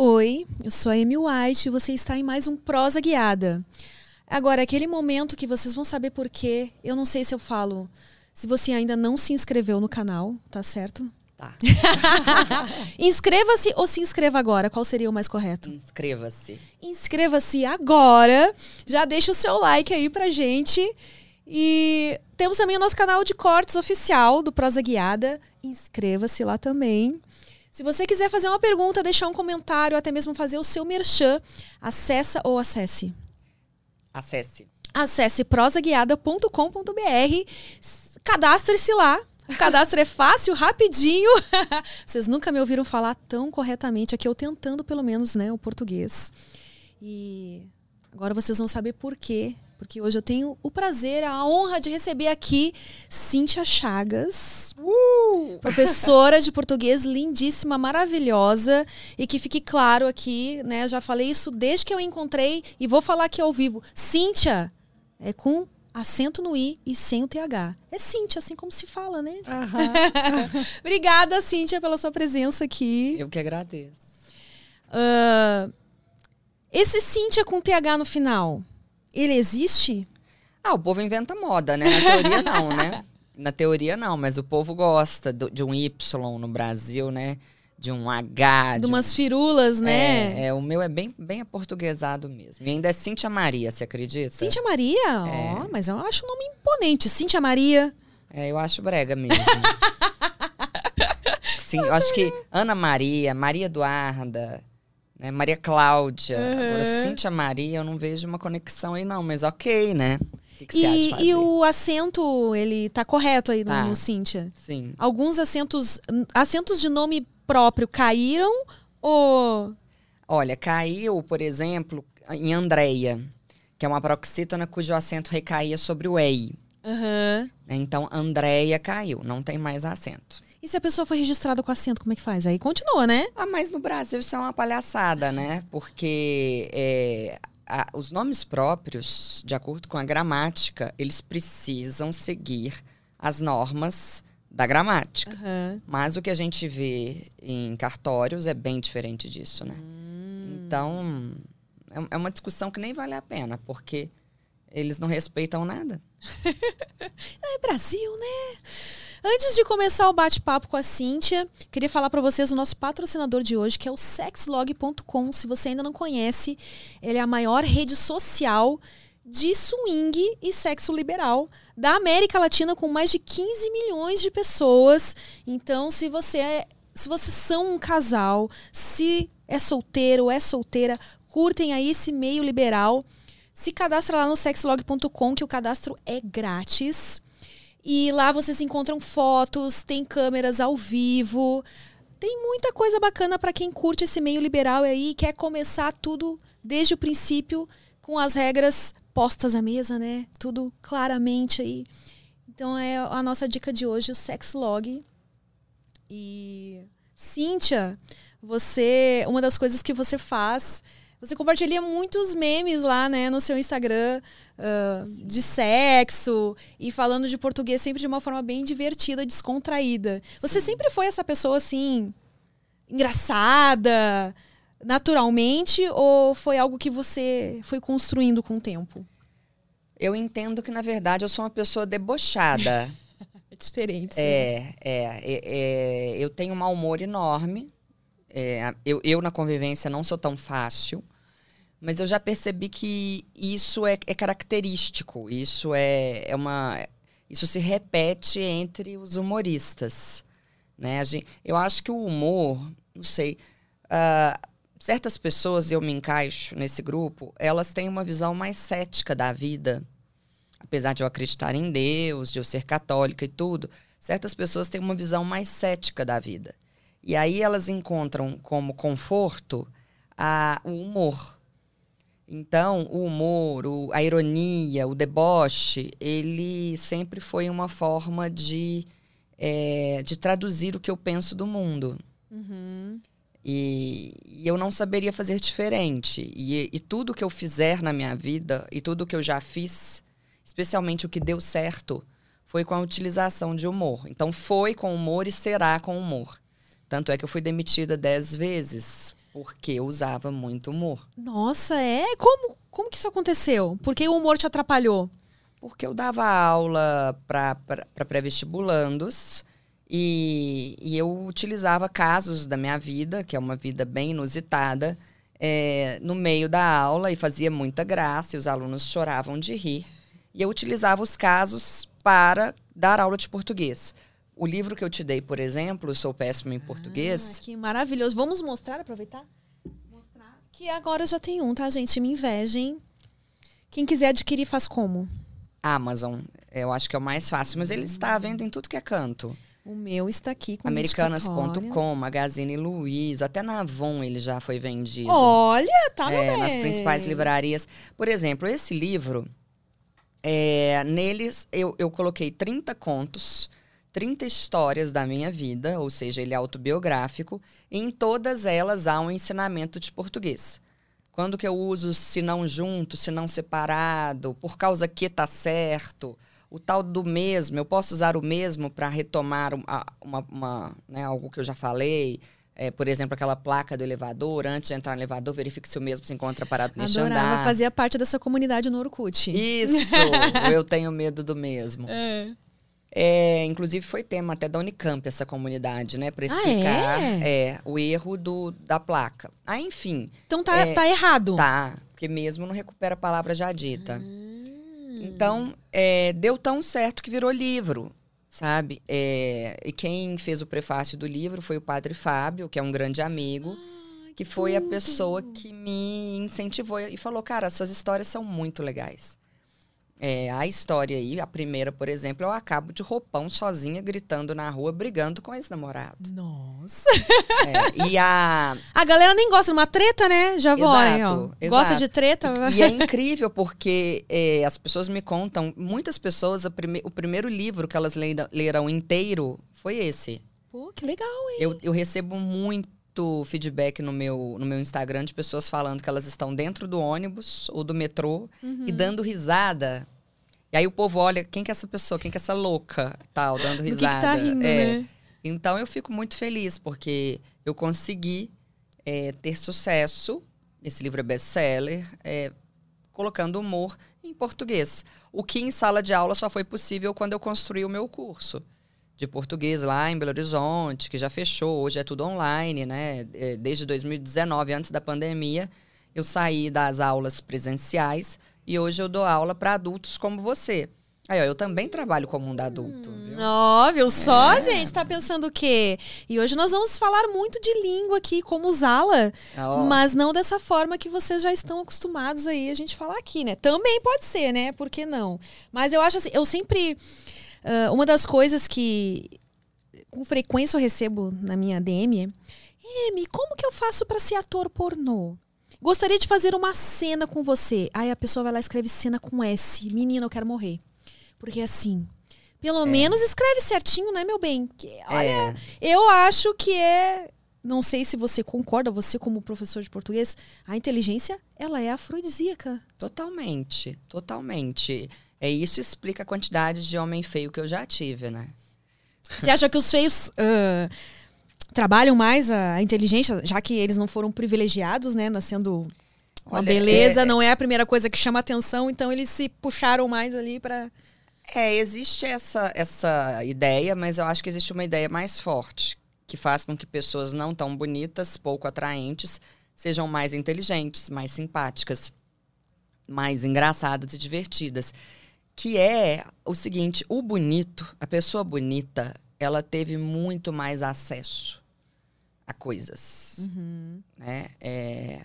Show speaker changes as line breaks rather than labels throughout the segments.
Oi, eu sou a Amy White e você está em mais um Prosa Guiada. Agora, aquele momento que vocês vão saber por quê, eu não sei se eu falo. Se você ainda não se inscreveu no canal, tá certo?
Tá.
Inscreva-se ou se inscreva agora? Qual seria o mais correto?
Inscreva-se.
Inscreva-se agora. Já deixa o seu like aí pra gente. E temos também o nosso canal de cortes oficial do Prosa Guiada. Inscreva-se lá também. Se você quiser fazer uma pergunta, deixar um comentário, até mesmo fazer o seu merchan, acessa ou acesse.
Acesse.
Acesse prosaguiada.com.br. Cadastre-se lá. O cadastro é fácil, rapidinho. Vocês nunca me ouviram falar tão corretamente aqui, eu tentando pelo menos, né, o português. E agora vocês vão saber por quê. Porque hoje eu tenho o prazer, a honra de receber aqui Cíntia Chagas,
Uh!
professora de português lindíssima, maravilhosa. E que fique claro aqui, né? Já falei isso desde que eu encontrei e vou falar aqui ao vivo. Cíntia é com acento no i e sem o th. É Cíntia, assim como se fala, né? Obrigada, Cíntia, pela sua presença aqui.
Eu que agradeço.
Ah, esse Cíntia com th no final, ele existe?
Ah, o povo inventa moda, né? Na teoria não, né? Na teoria não, mas o povo gosta do- de um Y no Brasil, né? De um H.
De
um-
umas firulas, né?
É, é, o meu é bem, bem aportuguesado mesmo. E ainda é Cíntia Maria, você acredita?
Cíntia Maria?
É.
Ó, mas eu acho um nome imponente. Cíntia Maria.
É, eu acho brega mesmo. Sim, eu acho que Ana Maria, Maria Eduarda, né, Maria Cláudia. Agora, Cíntia Maria, eu não vejo uma conexão aí, não, mas ok, né? Que, que
E, e o acento, ele tá correto aí no-
Tá.
no Cíntia?
Sim.
Alguns acentos, acentos de nome próprio caíram ou...
Olha, caiu, por exemplo, em Andreia, que é uma paroxítona cujo acento recaía sobre o EI.
Aham.
né? Então, Andreia caiu, não tem mais acento.
E se a pessoa foi registrada com acento, como é que faz? Aí continua, né?
Ah, mas no Brasil isso é uma palhaçada, né? Porque é, a- os nomes próprios, de acordo com a gramática, eles precisam seguir as normas da gramática.
Aham.
Mas o que a gente vê em cartórios é bem diferente disso, né? Então, é- é uma discussão que nem vale a pena, porque eles não respeitam nada.
É Brasil, né? Antes de começar o bate-papo com a Cíntia, queria falar para vocês o nosso patrocinador de hoje, que é o sexlog.com. Se você ainda não conhece, ele é a maior rede social de swing e sexo liberal da América Latina com mais de 15 milhões de pessoas. Então, se você é, se vocês são um casal, se é solteiro ou é solteira, curtem aí esse meio liberal. Se cadastra lá no sexlog.com, que o cadastro é grátis. E lá vocês encontram fotos, tem câmeras ao vivo. Tem muita coisa bacana para quem curte esse meio liberal aí e quer começar tudo desde o princípio com as regras postas à mesa, né? Tudo claramente aí. Então é a nossa dica de hoje, o Sexlog. E Cíntia, você, uma das coisas que você faz, você compartilha muitos memes lá, né, no seu Instagram ah, de sexo e falando de português sempre de uma forma bem divertida, descontraída. Você sempre foi essa pessoa assim engraçada, naturalmente, ou foi algo que você foi construindo com o tempo?
Eu entendo que, na verdade, eu sou uma pessoa debochada.
É diferente. né?
É, é, é, é, eu tenho um mau humor enorme. É, eu, eu, na convivência, não sou tão fácil. Mas eu já percebi que isso é, é característico. Isso é, é uma. Isso se repete entre os humoristas. Né? A gen- eu acho que o humor, não sei. ah, certas pessoas, e eu me encaixo nesse grupo, elas têm uma visão mais cética da vida apesar de eu acreditar em Deus, de eu ser católica e tudo, certas pessoas têm uma visão mais cética da vida. E aí elas encontram como conforto a, o humor. Então, o humor, o- a ironia, o deboche, ele sempre foi uma forma de, eh, de traduzir o que eu penso do mundo.
Uhum.
E, e eu não saberia fazer diferente. E, e tudo que eu fizer na minha vida, e tudo que eu já fiz, especialmente o que deu certo, foi com a utilização de humor. Então foi com humor e será com humor. Tanto é que eu fui demitida dez vezes porque eu usava muito humor.
Nossa, é? Como, como que isso aconteceu? Por que o humor te atrapalhou?
Porque eu dava aula para pré-vestibulandos e, e, eu utilizava casos da minha vida, que é uma vida bem inusitada, é, no meio da aula e fazia muita graça e os alunos choravam de rir. E eu utilizava os casos para dar aula de português. O livro que eu te dei, por exemplo, Sou Péssimo em Português.
Ah, que maravilhoso. Vamos mostrar, aproveitar? Mostrar. Que agora já tem um, tá, gente? Me invejem. Quem quiser adquirir, faz como?
Amazon. Eu acho que é o mais fácil, mas ele está à venda em tudo que é canto.
O meu está aqui com
Americanas.com, Magazine Luiza, até na Avon ele já foi vendido.
Olha, tá
é, Nas principais livrarias. Por exemplo, esse livro, é, neles eu, eu coloquei 30 contos, 30 histórias da minha vida, ou seja, ele é autobiográfico, e em todas elas há um ensinamento de português. Quando que eu uso se não junto, se não separado, por causa que tá certo, o tal do mesmo, eu posso usar o mesmo para retomar uma, uma, uma né, algo que eu já falei. É, por exemplo, aquela placa do elevador, antes de entrar no elevador, verifique se o mesmo se encontra parado neste Adorava, andar.
fazia parte dessa comunidade no Orkut.
Isso! eu tenho medo do mesmo. É. É, inclusive foi tema até da Unicamp essa comunidade, né? Para explicar ah, é? é? o erro do, da placa. Ah, enfim.
Então tá, é, tá errado.
Tá, porque mesmo não recupera a palavra já dita. Ah. Então, é, deu tão certo que virou livro, sabe? É, e quem fez o prefácio do livro foi o padre Fábio, que é um grande amigo, Ai, que foi tudo. a pessoa que me incentivou e falou: cara, suas histórias são muito legais. É, a história aí, a primeira, por exemplo, eu acabo de roupão sozinha, gritando na rua, brigando com esse namorado.
Nossa!
É, e a.
A galera nem gosta de uma treta, né? Já vou, exato, exato. Gosta de treta?
E é incrível porque é, as pessoas me contam, muitas pessoas, prime o primeiro livro que elas leram inteiro foi esse.
Pô, que legal, hein?
Eu, eu recebo muito feedback no meu, no meu Instagram de pessoas falando que elas estão dentro do ônibus ou do metrô uhum. e dando risada. E aí o povo olha, quem que é essa pessoa? Quem que é essa louca? Tal, dando risada. Do
que, que tá rindo, é. né?
Então eu fico muito feliz, porque eu consegui é, ter sucesso. Esse livro é best-seller, é, colocando humor em português. O que em sala de aula só foi possível quando eu construí o meu curso de português lá em Belo Horizonte, que já fechou, hoje é tudo online, né? É, desde 2019, antes da pandemia, eu saí das aulas presenciais e hoje eu dou aula para adultos como você. Aí, ó, eu também trabalho como um adulto. Hum,
óbvio, só, é. gente, tá pensando o quê? E hoje nós vamos falar muito de língua aqui, como usá-la, mas não dessa forma que vocês já estão acostumados aí a gente falar aqui, né? Também pode ser, né? Por que não? Mas eu acho assim, eu sempre Uh, uma das coisas que com frequência eu recebo na minha DM é: Emi, como que eu faço para ser ator pornô? Gostaria de fazer uma cena com você. Aí a pessoa vai lá e escreve cena com S. Menina, eu quero morrer. Porque assim, pelo é. menos escreve certinho, né, meu bem? Que, olha, é. eu acho que é. Não sei se você concorda, você como professor de português, a inteligência, ela é afrodisíaca.
Totalmente, totalmente. É isso explica a quantidade de homem feio que eu já tive, né?
Você acha que os feios uh, trabalham mais a inteligência, já que eles não foram privilegiados, né? Nascendo uma Olha, beleza, é, não é a primeira coisa que chama atenção, então eles se puxaram mais ali para
É, existe essa, essa ideia, mas eu acho que existe uma ideia mais forte, que faz com que pessoas não tão bonitas, pouco atraentes, sejam mais inteligentes, mais simpáticas, mais engraçadas e divertidas que é o seguinte: o bonito, a pessoa bonita, ela teve muito mais acesso a coisas. Uhum. Né? É,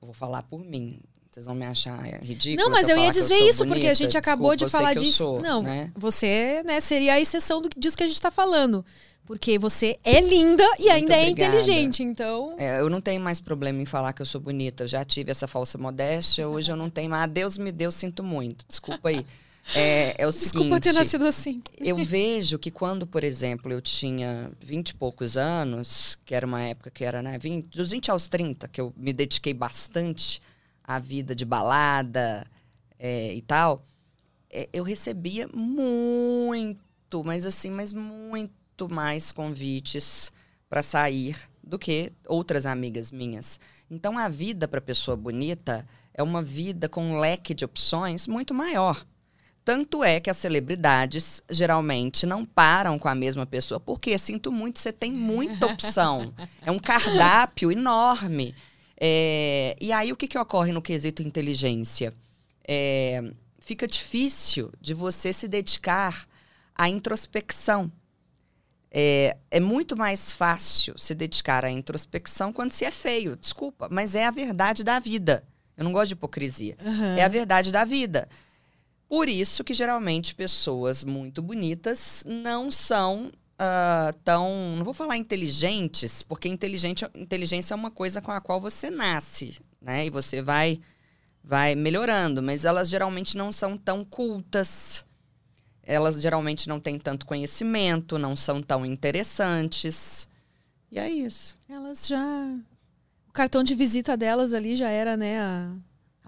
vou falar por mim. Vocês vão me achar ridículo.
Não, mas
eu,
eu ia dizer
isso,
bonita. porque a gente acabou Desculpa, de falar disso.
Sou,
não,
né?
você né, seria a exceção do, disso que a gente está falando. Porque você é linda e ainda é inteligente, então.
É, eu não tenho mais problema em falar que eu sou bonita. Eu já tive essa falsa modéstia, hoje eu não tenho mais. Deus me deu, sinto muito. Desculpa aí. É, é o
Desculpa
seguinte,
ter nascido assim.
Eu vejo que quando, por exemplo, eu tinha vinte e poucos anos, que era uma época que era, né, 20, dos 20 aos 30, que eu me dediquei bastante à vida de balada é, e tal, é, eu recebia muito, mas assim, mas muito mais convites para sair do que outras amigas minhas. Então a vida para pessoa bonita é uma vida com um leque de opções muito maior. Tanto é que as celebridades geralmente não param com a mesma pessoa, porque sinto muito, você tem muita opção. É um cardápio enorme. É, e aí o que, que ocorre no quesito inteligência? É, fica difícil de você se dedicar à introspecção. É, é, muito mais fácil se dedicar à introspecção quando se é feio, desculpa, mas é a verdade da vida. Eu não gosto de hipocrisia. Uhum. É a verdade da vida. Por isso que geralmente pessoas muito bonitas não são uh, tão. Não vou falar inteligentes, porque inteligente, inteligência é uma coisa com a qual você nasce, né? E você vai, vai melhorando, mas elas geralmente não são tão cultas. Elas geralmente não têm tanto conhecimento, não são tão interessantes. E é isso.
Elas já. O cartão de visita delas ali já era, né? A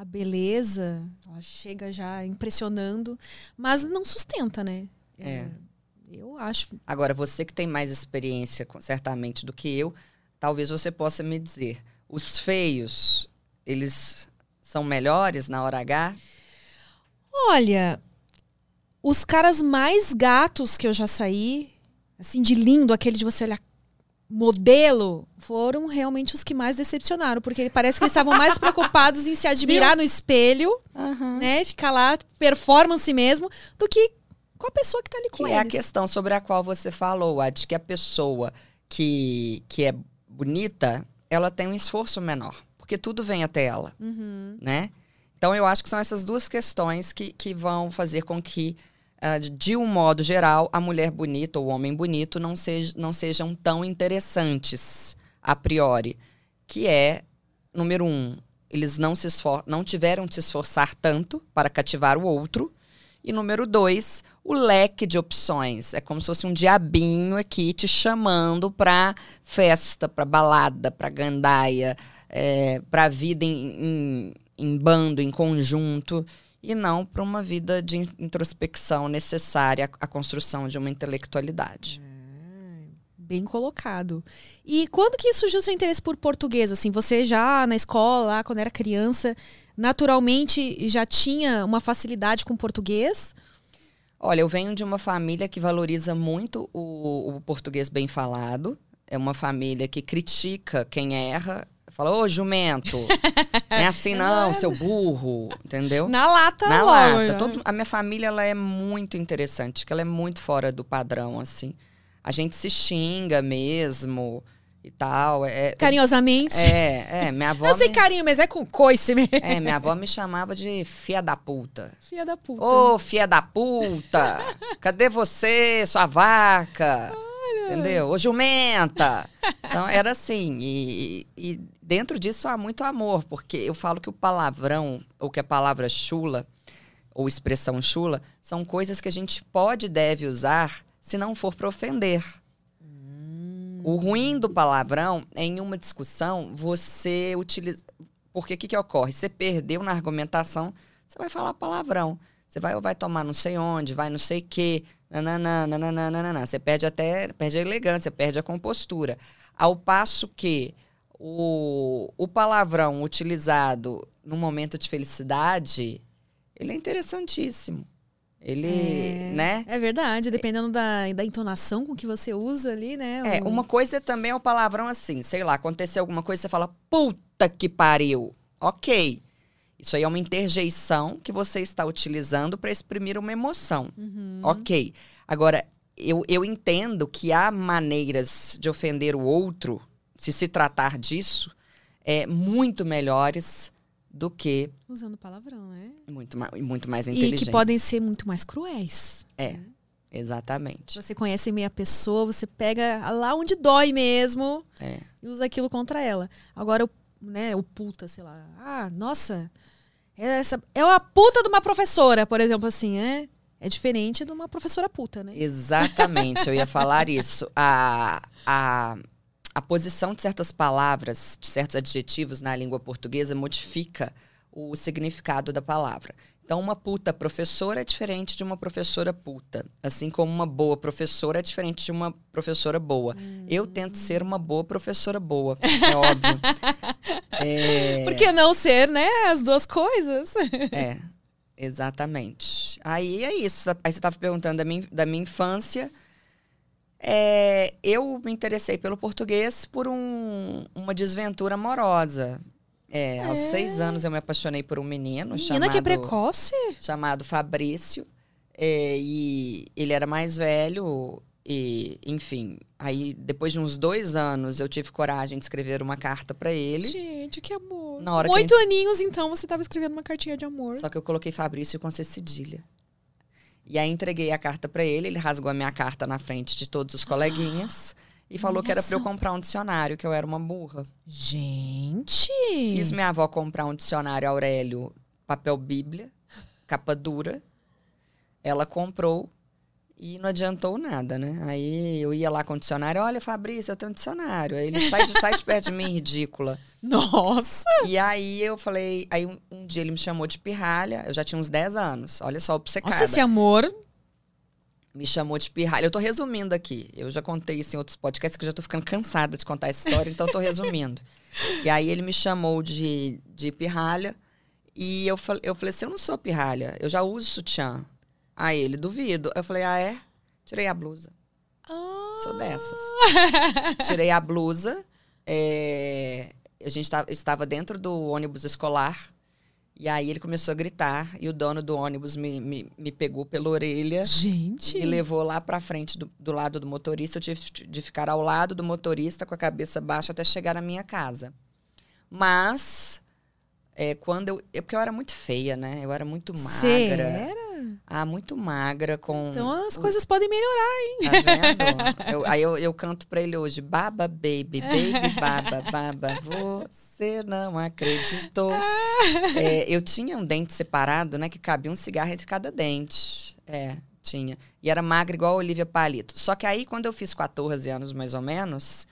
a beleza, ela chega já impressionando, mas não sustenta, né?
É. é.
Eu acho.
Agora, você que tem mais experiência, certamente, do que eu, talvez você possa me dizer: os feios, eles são melhores na hora H?
Olha, os caras mais gatos que eu já saí, assim, de lindo, aquele de você olhar modelo foram realmente os que mais decepcionaram, porque parece que eles estavam mais preocupados em se admirar no espelho, uhum. né, ficar lá performance mesmo, do que com a pessoa que está ali com
que
eles.
é a questão sobre a qual você falou, a de que a pessoa que, que é bonita, ela tem um esforço menor, porque tudo vem até ela, uhum. né? Então eu acho que são essas duas questões que, que vão fazer com que de um modo geral, a mulher bonita ou o homem bonito não, não sejam tão interessantes a priori. Que é, número um, eles não, se não tiveram de se esforçar tanto para cativar o outro. E número dois, o leque de opções. É como se fosse um diabinho aqui te chamando para festa, para balada, para gandaia, é, para vida em, em, em bando, em conjunto e não para uma vida de introspecção necessária à construção de uma intelectualidade.
É, bem colocado. E quando que surgiu seu interesse por português? Assim, você já na escola, quando era criança, naturalmente já tinha uma facilidade com português?
Olha, eu venho de uma família que valoriza muito o, o português bem falado. É uma família que critica quem erra Fala, ô jumento, não é assim não, seu burro, entendeu?
Na lata,
Na lata. Todo, a minha família, ela é muito interessante, que ela é muito fora do padrão, assim. A gente se xinga mesmo e tal. É,
Carinhosamente.
É, é. Minha avó.
Eu sei me... carinho, mas é com coice mesmo.
É, minha avó me chamava de fia da puta.
Fia da puta.
Ô, fia da puta! Cadê você, sua vaca? Entendeu? Ô, jumenta! Então, era assim. E, e, dentro disso há muito amor, porque eu falo que o palavrão, ou que a palavra chula, ou expressão chula, são coisas que a gente pode e deve usar se não for para ofender. Hum. O ruim do palavrão é em uma discussão você utiliza. Porque o que, que ocorre? Você perdeu na argumentação, você vai falar palavrão. Você vai ou vai tomar não sei onde, vai não sei o quê. Nananã, nananã, nananã. Você perde até perde a elegância, perde a compostura. Ao passo que o, o palavrão utilizado no momento de felicidade, ele é interessantíssimo. Ele,
é,
né?
É verdade, dependendo da, da entonação com que você usa ali, né?
É, uma coisa também é o palavrão assim, sei lá, aconteceu alguma coisa, você fala, puta que pariu. Ok. Isso aí é uma interjeição que você está utilizando para exprimir uma emoção. Uhum. Ok. Agora, eu, eu entendo que há maneiras de ofender o outro, se se tratar disso, é, muito melhores do que.
Usando palavrão, é?
Muito, muito mais inteligentes.
E que podem ser muito mais cruéis.
É. Né? Exatamente.
Você conhece meia pessoa, você pega lá onde dói mesmo
é.
e usa aquilo contra ela. Agora, né, o puta, sei lá. Ah, nossa, essa é uma puta de uma professora, por exemplo, assim, é. É diferente de uma professora puta, né?
Exatamente, eu ia falar isso. A, a, a posição de certas palavras, de certos adjetivos na língua portuguesa modifica o significado da palavra. Então, uma puta professora é diferente de uma professora puta. Assim como uma boa professora é diferente de uma professora boa. Hum. Eu tento ser uma boa professora boa, é óbvio.
é... Por que não ser, né? As duas coisas.
é, exatamente. Aí é isso. Aí você estava perguntando da minha, da minha infância. É, eu me interessei pelo português por um, uma desventura amorosa. É, aos é. seis anos eu me apaixonei por um menino
Menina
chamado...
que é precoce!
Chamado Fabrício. É, e ele era mais velho e, enfim, aí depois de uns dois anos eu tive coragem de escrever uma carta para ele.
Gente, que amor. Na hora Oito gente... aninhos, então, você estava escrevendo uma cartinha de amor.
Só que eu coloquei Fabrício com C cedilha. E aí entreguei a carta para ele, ele rasgou a minha carta na frente de todos os coleguinhas. Ah. E falou Nossa. que era para eu comprar um dicionário, que eu era uma burra.
Gente!
Fiz minha avó comprar um dicionário Aurélio, papel Bíblia, capa dura. Ela comprou e não adiantou nada, né? Aí eu ia lá com o dicionário, olha, Fabrício, eu tenho um dicionário. Aí ele sai de, sai de perto de mim, ridícula.
Nossa!
E aí eu falei, aí um, um, dia ele me chamou de pirralha, eu já tinha uns 10 anos. Olha só, obcecada.
Nossa, esse amor
me chamou de pirralha. Eu tô resumindo aqui. Eu já contei isso em outros podcasts, que eu já tô ficando cansada de contar essa história, então eu tô resumindo. e aí ele me chamou de, de pirralha. E eu, eu falei assim: eu não sou pirralha, eu já uso sutiã. Aí ele, duvido. Eu falei: ah, é? Tirei a blusa. Ah. Sou dessas. Tirei a blusa. É, a gente tava, estava dentro do ônibus escolar. E aí ele começou a gritar e o dono do ônibus me, me, me pegou pela orelha.
Gente!
E levou lá pra frente do, do lado do motorista. Eu tive de ficar ao lado do motorista com a cabeça baixa até chegar na minha casa. Mas, é, quando eu. É porque eu era muito feia, né? Eu era muito magra. Você
era?
Ah, muito magra com.
Então as o... coisas podem melhorar, hein?
Tá vendo? eu, aí eu, eu canto pra ele hoje: Baba, baby, baby, baba, baba. Você não acreditou. é, eu tinha um dente separado, né? Que cabia um cigarro entre cada dente. É, tinha. E era magra igual a Olivia Palito. Só que aí, quando eu fiz 14 anos, mais ou menos,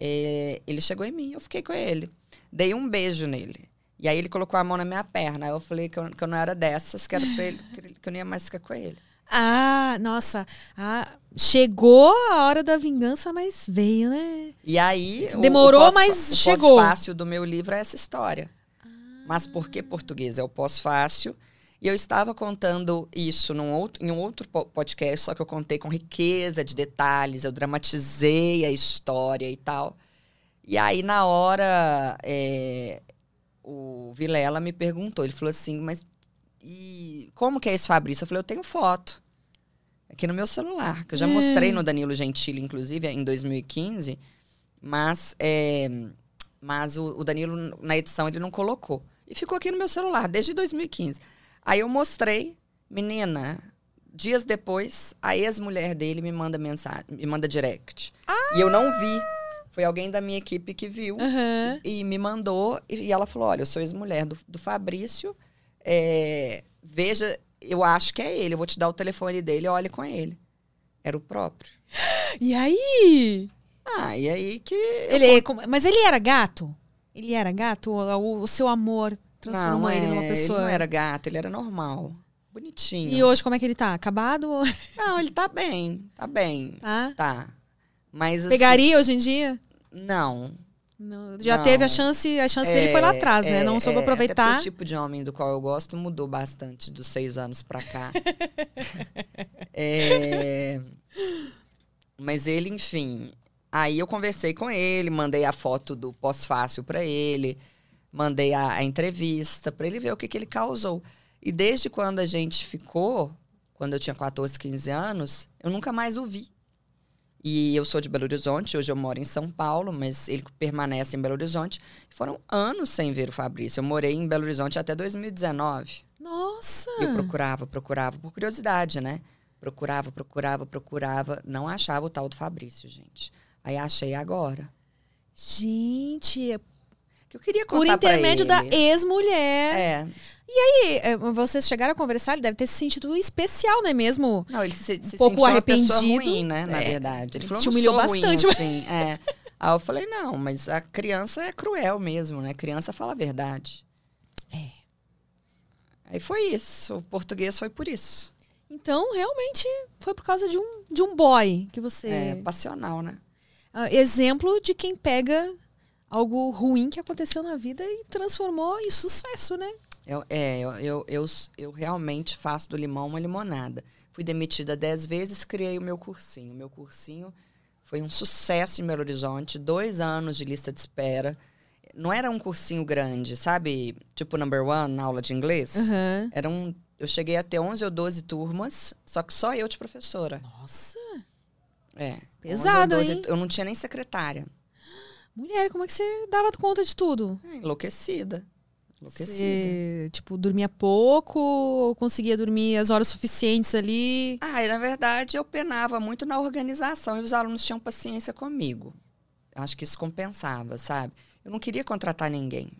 é, ele chegou em mim. Eu fiquei com ele. Dei um beijo nele. E aí ele colocou a mão na minha perna. Aí eu falei que eu, que eu não era dessas, que era pra ele, que eu não ia mais ficar com ele.
Ah, nossa. Ah, chegou a hora da vingança, mas veio, né?
E aí.
Demorou, o, o mas chegou.
O fácil do meu livro é essa história. Ah. Mas por que português? É o pós-fácil. E eu estava contando isso num outro, em um outro podcast, só que eu contei com riqueza de detalhes, eu dramatizei a história e tal. E aí, na hora, é, o Vilela me perguntou, ele falou assim, mas e como que é esse Fabrício? Eu falei, eu tenho foto aqui no meu celular, que eu já é. mostrei no Danilo Gentili, inclusive, em 2015, mas, é, mas o, o, Danilo, na edição, ele não colocou. E ficou aqui no meu celular, desde 2015. Aí eu mostrei, menina, dias depois, a ex-mulher dele me manda mensagem, me manda direct. Ah! E eu não vi. Foi alguém da minha equipe que viu uhum. e, e, me mandou. E, e, ela falou: Olha, eu sou ex-mulher do, do Fabrício. É, veja, eu acho que é ele. Eu vou te dar o telefone dele, olhe com ele. Era o próprio.
E aí?
Ah, e aí que.
Ele, Mas ele era gato? Ele era gato? O, o seu amor transformou não, ele é, numa pessoa?
Ele não era gato, ele era normal. Bonitinho.
E hoje como é que ele tá? Acabado?
Não, ele tá bem. Tá bem. Tá? Tá. Mas, assim,
Pegaria hoje em dia?
Não.
Não, já não. teve a chance, a chance é, dele foi lá atrás, né? é, né? Não soube é, aproveitar.
o tipo de homem do qual eu gosto mudou bastante dos seis anos pra cá. é, mas ele, enfim. Aí eu conversei com ele, mandei a foto do pós-fácil para ele, mandei a, a entrevista para ele ver o que, que ele causou. E desde quando a gente ficou, quando eu tinha 14, 15 anos, eu nunca mais o vi. E eu sou de Belo Horizonte, hoje eu moro em São Paulo, mas ele permanece em Belo Horizonte. Foram anos sem ver o Fabrício. Eu morei em Belo Horizonte até 2019.
Nossa!
E eu procurava, procurava, por curiosidade, né? Procurava, procurava, procurava. Não achava o tal do Fabrício, gente. Aí achei agora.
Gente,
que eu queria contar
Por intermédio da ex-mulher.
É.
E aí, é, vocês chegaram a conversar, ele deve ter se sentido especial, né? Mesmo
não, ele se, se um pouco arrependido. Ruim, né? Na é, verdade. Ele falou, te humilhou bastante. Ruim, assim. é. Aí eu falei, não, mas a criança é cruel mesmo, né? A criança fala a verdade.
É.
Aí foi isso. O português foi por isso.
Então, realmente, foi por causa de um, de um boy que você.
É passional, né?
Ah, exemplo de quem pega algo ruim que aconteceu na vida e transformou em sucesso, né?
Eu, é, eu, eu, eu, eu realmente faço do limão uma limonada. Fui demitida dez vezes, criei o meu cursinho. O meu cursinho foi um sucesso em Belo Horizonte, dois anos de lista de espera. Não era um cursinho grande, sabe? Tipo number one, na aula de inglês.
Uhum.
Era um, eu cheguei a ter 11 ou 12 turmas, só que só eu de professora.
Nossa!
É.
Pesado,
11 ou 12,
hein?
Eu não tinha nem secretária.
Mulher, como é que você dava conta de tudo?
É, enlouquecida. Enlouquecida.
Você, tipo, dormia pouco ou conseguia dormir as horas suficientes ali?
Ah, e na verdade eu penava muito na organização e os alunos tinham paciência comigo. Acho que isso compensava, sabe? Eu não queria contratar ninguém.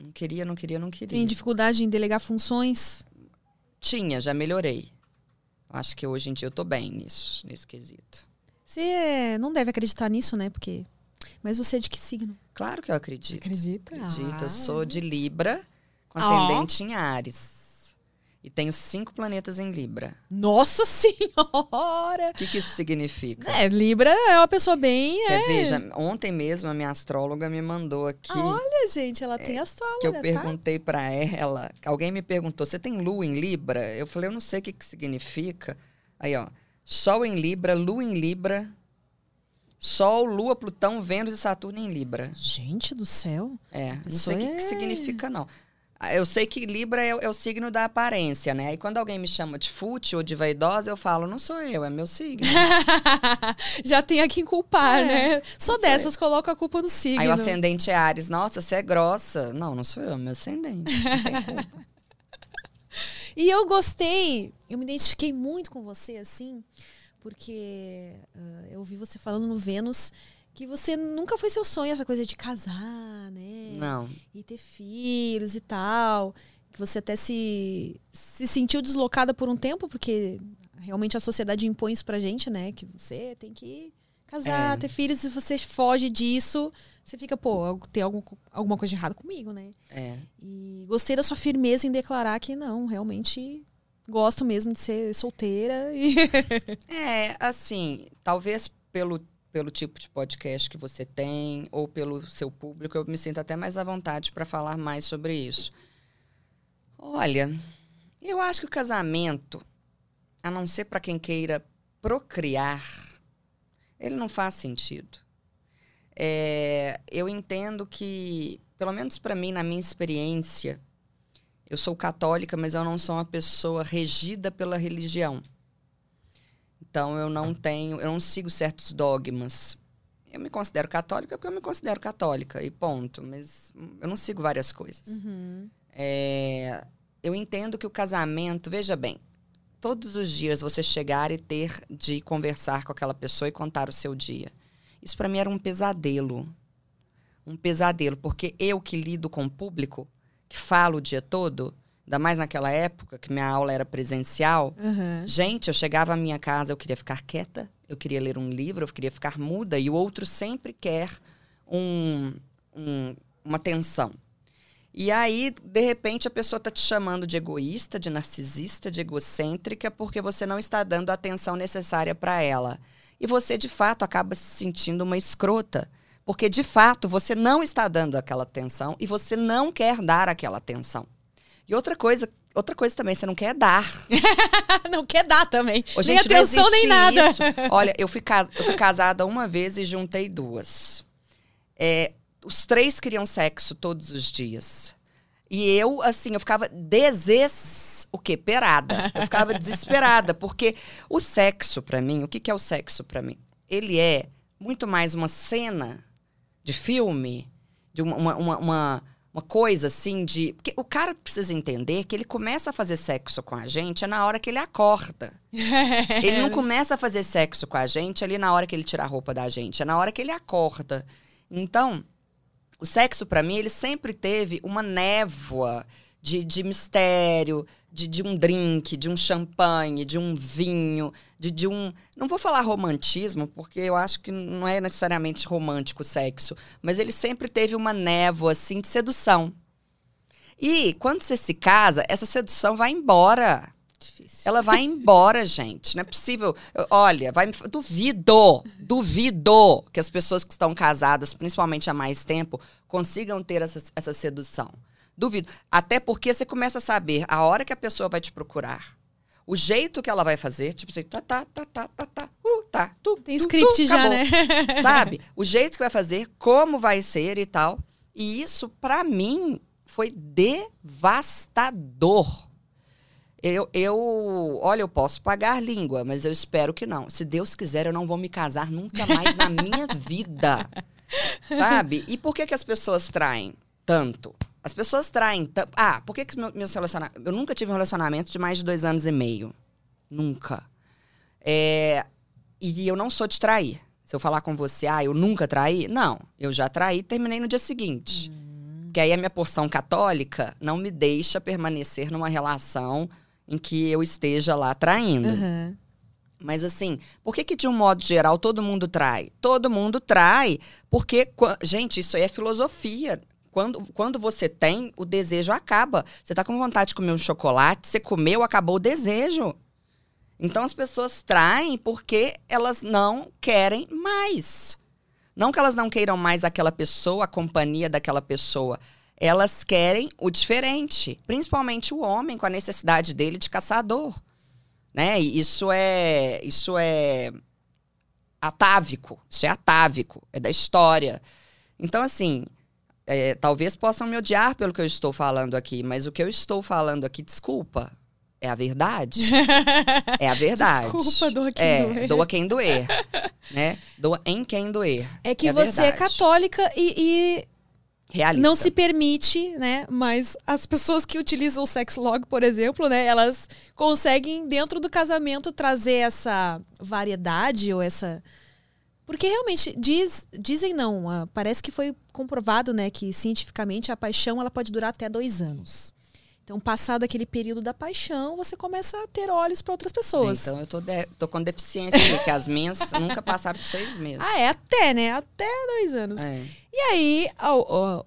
Não queria, não queria, não queria.
Tem dificuldade em delegar funções?
Tinha, já melhorei. Acho que hoje em dia eu tô bem nisso, nesse quesito.
Você não deve acreditar nisso, né? Porque. Mas você é de que signo?
Claro que eu acredito.
Acredita?
Acredito.
Ah.
Eu sou de Libra, com ascendente em Ares. E tenho cinco planetas em Libra.
Nossa Senhora!
O que, que isso significa?
É, Libra é uma pessoa bem. É...
Já- ontem mesmo a minha astróloga me mandou aqui.
Ah, Olha, gente, ela tem astróloga,
que eu
tá?
perguntei pra ela, alguém me perguntou, você tem lua em Libra? Eu falei, eu não sei o que, que significa. Aí, ó, Sol em Libra, Lua em Libra, Sol, Lua, Plutão, Vênus e Saturno em Libra.
Gente do céu.
É, não sei o que, que
é-
significa, não. Ah, Eu sei que Libra é, o- é o signo da aparência, né? Aí quando alguém me chama de fútil ou de vaidosa, eu falo, não sou eu, é meu signo.
Já tem a quem culpar,
É,
né? Só
não sei.
dessas, coloca a culpa no signo.
Aí o ascendente é Ares, nossa, você é grossa. Não, não sou eu, é meu ascendente. Não tem culpa.
E eu gostei, eu me identifiquei muito com você, assim, porque ah, eu ouvi você falando no Vênus que você nunca foi seu sonho essa coisa de casar, né?
Não.
E ter filhos e tal. Que você até se, se sentiu deslocada por um tempo, porque realmente a sociedade impõe isso pra gente, né? Que você tem que casar,
É.
ter filhos, e se você foge disso, você fica, pô, tem algum, alguma coisa de errada comigo, né?
É.
E gostei da sua firmeza em declarar que não, realmente gosto mesmo de ser solteira. E...
É, assim, talvez pelo, pelo tipo de podcast que você tem ou pelo seu público, eu me sinto até mais à vontade para falar mais sobre isso. Olha, eu acho que o casamento, a não ser para quem queira procriar, ele não faz sentido. É, eu entendo que, pelo menos para mim, na minha experiência, eu sou católica, mas eu não sou uma pessoa regida pela religião. Então eu não tenho, eu não sigo certos dogmas. Eu me considero católica porque eu me considero católica e ponto. Mas eu não sigo várias coisas. É, eu entendo que o casamento, veja bem, todos os dias você chegar e ter de conversar com aquela pessoa e contar o seu dia. Isso para mim era um pesadelo. Um pesadelo, porque eu que lido com o público, que falo o dia todo, ainda mais naquela época que minha aula era presencial,
Uhum.
Gente, eu chegava à minha casa, eu queria ficar quieta, eu queria ler um livro, eu queria ficar muda, e o outro sempre quer um, um- uma atenção. E aí, de repente, a pessoa está te chamando de egoísta, de narcisista, de egocêntrica, porque você não está dando a atenção necessária para ela. E você, de fato, acaba se sentindo uma escrota. Porque, de fato, você não está dando aquela atenção e você não quer dar aquela atenção. E outra coisa, outra coisa também, você não quer dar.
não quer dar também.
Ô, gente,
atenção, nem nada.
isso. Olha, eu fui, cas- eu fui casada uma vez e juntei duas. É, os três queriam sexo todos os dias. E eu, assim, eu ficava deses... O quê? Perada. Eu ficava desesperada, porque o sexo, pra mim, o que, que é o sexo pra mim? Ele é muito mais uma cena de filme, de uma, uma, uma, uma- coisa assim de. Porque o cara precisa entender que ele começa a fazer sexo com a gente é na hora que ele acorda. Ele não começa a fazer sexo com a gente ali na hora que ele tira a roupa da gente, é na hora que ele acorda. Então, o sexo, pra mim, ele sempre teve uma névoa de, de mistério, de, de um drink, de um champanhe, de um vinho, de, de um. Não vou falar romantismo, porque eu acho que não é necessariamente romântico o sexo, mas ele sempre teve uma névoa, assim, de sedução. E quando você se casa, essa sedução vai embora.
Difícil.
Ela vai embora, gente. Não é possível. Olha, vai, duvido, duvido que as pessoas que estão casadas, principalmente há mais tempo, consigam ter essa, essa sedução. Duvido. Até porque você começa a saber a hora que a pessoa vai te procurar. O jeito que ela vai fazer, tipo assim, tá, tá, tá, tá, tá, tá, uh, tá, tu,
Tem
tu,
script
tu,
já,
acabou.
né?
Sabe? O jeito que vai fazer, como vai ser e tal. E isso, pra mim, foi devastador. Eu, eu, olha, eu posso pagar língua, mas eu espero que não. Se Deus quiser, eu não vou me casar nunca mais na minha vida. Sabe? E por que, que as pessoas traem tanto? As pessoas traem. Ah, por que, que meu- meus relacionamentos. Eu nunca tive um relacionamento de mais de dois anos e meio. Nunca. É, e eu não sou de trair. Se eu falar com você, ah, eu nunca traí? Não. Eu já traí e terminei no dia seguinte. Porque aí a minha porção católica não me deixa permanecer numa relação em que eu esteja lá traindo.
Aham.
Mas assim, por que que de um modo geral todo mundo trai? Todo mundo trai porque, gente, isso aí é filosofia. Quando, quando você tem, o desejo acaba. Você tá com vontade de comer um chocolate, você comeu, acabou o desejo. Então as pessoas traem porque elas não querem mais. Não que elas não queiram mais aquela pessoa, a companhia daquela pessoa. Elas querem o diferente. Principalmente o homem com a necessidade dele de caçador né? E isso é isso é atávico, isso é atávico, é da história. Então assim, é, talvez possam me odiar pelo que eu estou falando aqui, mas o que eu estou falando aqui, desculpa, é a verdade. É a verdade.
Desculpa, doa quem
é,
doer.
Doa quem doer, né? Doa em quem doer.
É que
É
você é
verdade.
católica e, e
Realista.
não se permite, né? Mas as pessoas que utilizam o sex log, por exemplo, né? Elas conseguem, dentro do casamento, trazer essa variedade ou essa. Porque realmente diz, dizem não, ah, parece que foi comprovado, né, que cientificamente a paixão ela pode durar até dois anos. Então, passado aquele período da paixão, você começa a ter olhos para outras pessoas.
Então eu tô, de- tô com deficiência aqui, que as minhas nunca passaram de seis meses.
Ah, é até, né? Até dois anos.
É.
E aí, ao-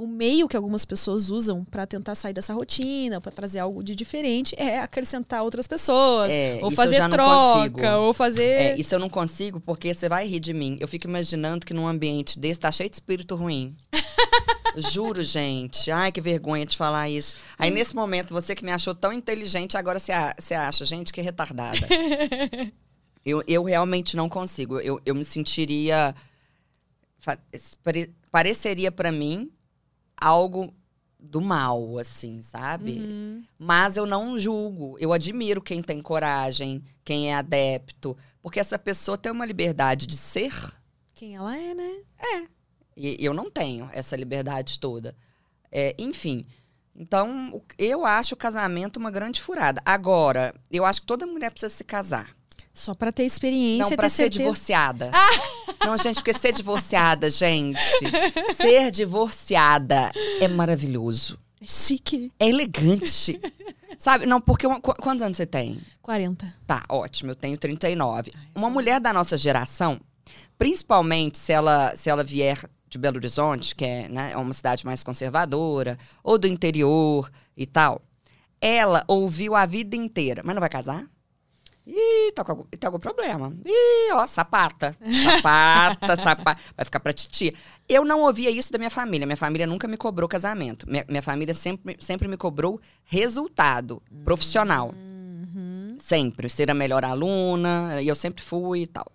o meio que algumas pessoas usam pra tentar sair dessa rotina, pra trazer algo de diferente, é acrescentar outras pessoas,
É,
ou fazer troca,
consigo.
ou fazer.
É, isso eu não consigo porque você vai rir de mim. Eu fico imaginando que num ambiente desse tá cheio de espírito ruim. Juro, gente. Ai, que vergonha de falar isso. Aí, nesse momento, você que me achou tão inteligente, agora você, acha, gente, que retardada. eu, eu realmente não consigo. Eu, eu me sentiria. Pareceria pra mim algo do mal, assim, sabe?
Uhum.
Mas eu não julgo. Eu admiro quem tem coragem, quem é adepto. Porque essa pessoa tem uma liberdade de ser
Quem ela é, né?
e eu não tenho essa liberdade toda. É, enfim. Então, eu acho o casamento uma grande furada. Agora, eu acho que toda mulher precisa se casar.
Só pra ter experiência
não pra
ter
ser
certeza.
divorciada. Não, gente, porque ser divorciada, gente. Ser divorciada é maravilhoso.
É chique.
É elegante. Sabe? Não, porque. uma- qu- quantos anos você tem?
40.
Tá, ótimo, eu tenho 39. Uma mulher da nossa geração, principalmente se ela, se ela vier de Belo Horizonte, que é, né, é uma cidade mais conservadora, ou do interior e tal, ela ouviu a vida inteira, mas não vai casar? Ih, tá com algum, tem algum problema. Ih, ó, sapata. Sapata, sapata. Vai ficar pra titia. Eu não ouvia isso da minha família. Minha família nunca me cobrou casamento. Minha, minha família sempre, sempre me cobrou resultado profissional.
Uhum.
Sempre. Ser a melhor aluna, e eu sempre fui e tal.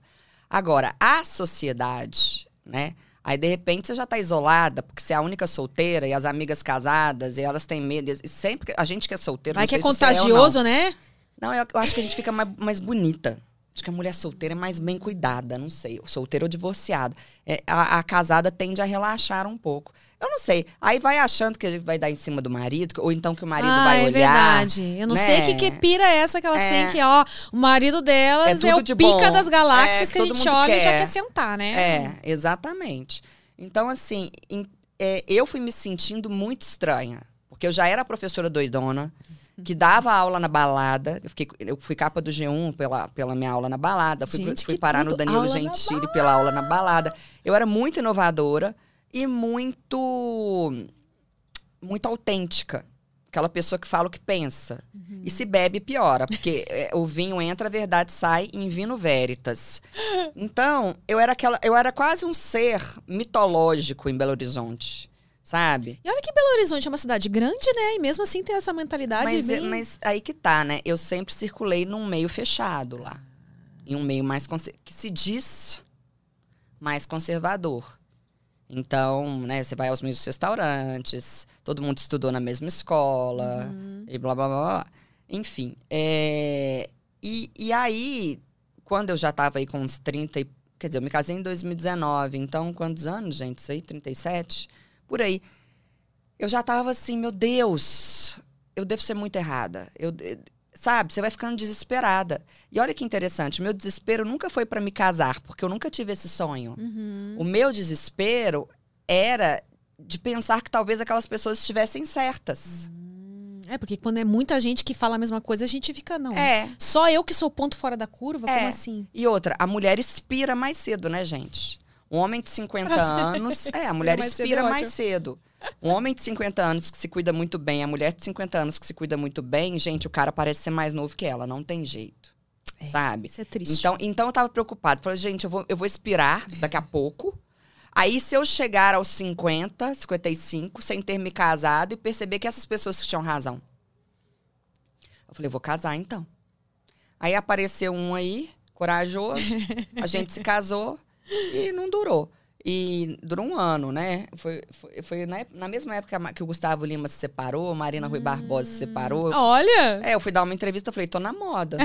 Agora, a sociedade, né? Aí, de repente, você já tá isolada, porque você é a única solteira e as amigas casadas, e elas têm medo. E sempre a gente que é solteira.
Vai
não
que é
não.
contagioso, né?
Não, eu, eu acho que a gente fica mais, mais bonita. Acho que a mulher solteira é mais bem cuidada, não sei. Solteira ou divorciada. É, a, a casada tende a relaxar um pouco. Eu não sei. Aí vai achando que vai dar em cima do marido, ou então que o marido
ah,
vai
é
olhar.
verdade. Eu não sei
né?
que, que pira é essa que elas
É.
têm que, ó, o marido delas
É
é, o
de
pica
bom.
das galáxias
É,
que, a
que todo
gente olha e já
quer.
quer sentar, né?
É, exatamente. Então, assim, em- é, eu fui me sentindo muito estranha. Porque eu já era professora doidona, que dava aula na balada. Eu, fiquei, eu fui capa do G1 pela, pela minha aula na balada. Fui,
Gente,
fui parar
tudo,
no Danilo
aula
Gentili pela aula na balada. Eu era muito inovadora e muito muito autêntica. Aquela pessoa que fala o que pensa. E se bebe, piora. Porque é, o vinho entra, a verdade sai em vino veritas. Então, eu era, aquela, eu era quase um ser mitológico em Belo Horizonte. Sabe?
E olha que Belo Horizonte é uma cidade grande, né? E mesmo assim tem essa mentalidade
Mas,
bem...
mas aí que tá, né? Eu sempre circulei num meio fechado lá. Em um meio mais... Que se diz mais conservador. Então, né, você vai aos mesmos restaurantes, todo mundo estudou na mesma escola,
Uhum.
e blá blá blá. blá. Enfim, é, e, e aí, quando eu já tava aí com uns 30, e- quer dizer, eu me casei em 2019, então quantos anos, gente? Isso aí, 37? Por aí. Eu já tava assim, meu Deus, eu devo ser muito errada. Eu, sabe, você vai ficando desesperada. E olha que interessante, meu desespero nunca foi para me casar, porque eu nunca tive esse sonho.
Uhum.
O meu desespero era de pensar que talvez aquelas pessoas estivessem certas.
É, porque quando é muita gente que fala a mesma coisa, a gente fica, não.
É.
Só eu que sou ponto fora da curva?
É.
Como assim?
E outra, a mulher expira mais cedo, né, gente? Um homem de 50 anos. É, a mulher
é
expira mais cedo. Um homem de 50 anos que se cuida muito bem, a mulher de 50 anos que se cuida muito bem, gente, o cara parece ser mais novo que ela, não tem jeito.
É.
Sabe?
Isso é triste.
Então, então eu tava preocupada. Falei, gente, eu vou, eu vou expirar daqui a pouco. Aí, se eu chegar aos 50, 55, sem ter me casado e perceber que essas pessoas que tinham razão. Eu falei, vou casar então. Aí apareceu um aí, corajoso, a gente se casou e não durou. E durou um ano, né? Foi, foi, foi na, na mesma época que o Gustavo Lima se separou, a Marina Rui Barbosa se separou. Eu
Olha!
é, eu fui dar uma entrevista, eu falei, tô na moda.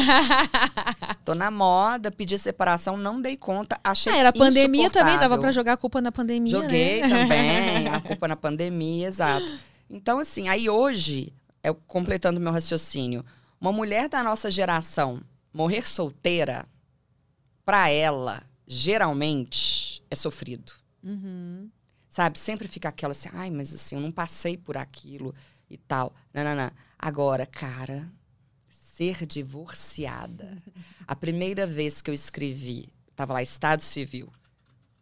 tô na moda, pedi separação, não dei conta, achei
Ah, era pandemia também, dava pra jogar a culpa na pandemia,
Joguei
né?
também, a culpa na pandemia, exato. Então, assim, aí hoje, é, completando meu raciocínio, uma mulher da nossa geração morrer solteira, pra ela, geralmente, é sofrido.
Uhum.
Sabe? Sempre fica aquela assim, ai, mas assim, eu não passei por aquilo e tal. Não, não, não. Agora, cara, ser divorciada. A primeira vez que eu escrevi, tava lá, Estado Civil.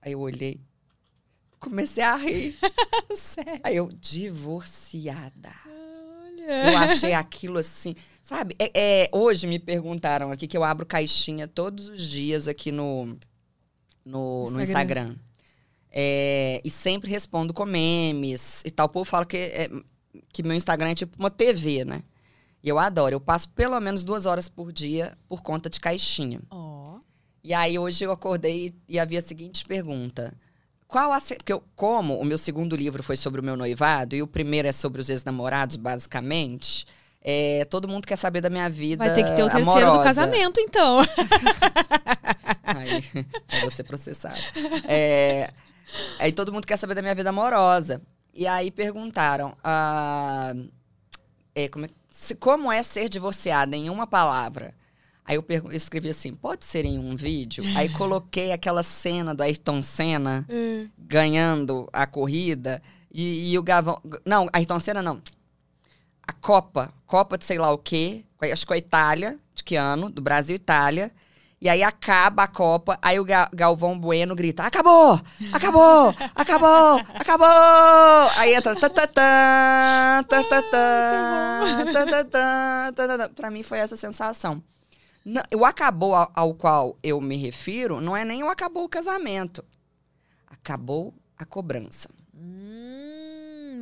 Aí eu olhei, comecei a rir.
Sério.
Aí eu, divorciada.
Olha.
Eu achei aquilo assim. Sabe? É, é, hoje me perguntaram aqui que eu abro caixinha todos os dias aqui no, no, no
Instagram.
Instagram. É, e sempre respondo com memes e tal. O povo fala que, é, que meu Instagram é tipo uma TV, né? E eu adoro. Eu passo pelo menos duas horas por dia por conta de caixinha.
Ó.
E aí hoje eu acordei e havia a seguinte pergunta. Qual a porque eu, como o meu segundo livro foi sobre o meu noivado e o primeiro é sobre os ex-namorados, basicamente, é, todo mundo quer saber da minha vida
Vai ter que ter o terceiro do
amorosa.
casamento, então.
Aí, vou ser processado. É, aí todo mundo quer saber da minha vida amorosa. E aí perguntaram, ah, é, como, é, se- como é ser divorciada em uma palavra? Aí eu, eu escrevi assim, pode ser em um vídeo? Aí coloquei aquela cena do Ayrton Senna ganhando a corrida e, e o Gavão... Não, Ayrton Senna não. A Copa, Copa de sei lá o quê, acho que com a Itália, de que ano? Do Brasil e Itália. E aí acaba a Copa, aí o Galvão Bueno grita: acabou! Acabou! Acabou! acabou! Aí entra. Pra mim foi essa sensação. Não, o acabou ao, ao qual eu me refiro não é nem o acabou o casamento. Acabou a cobrança.
Hum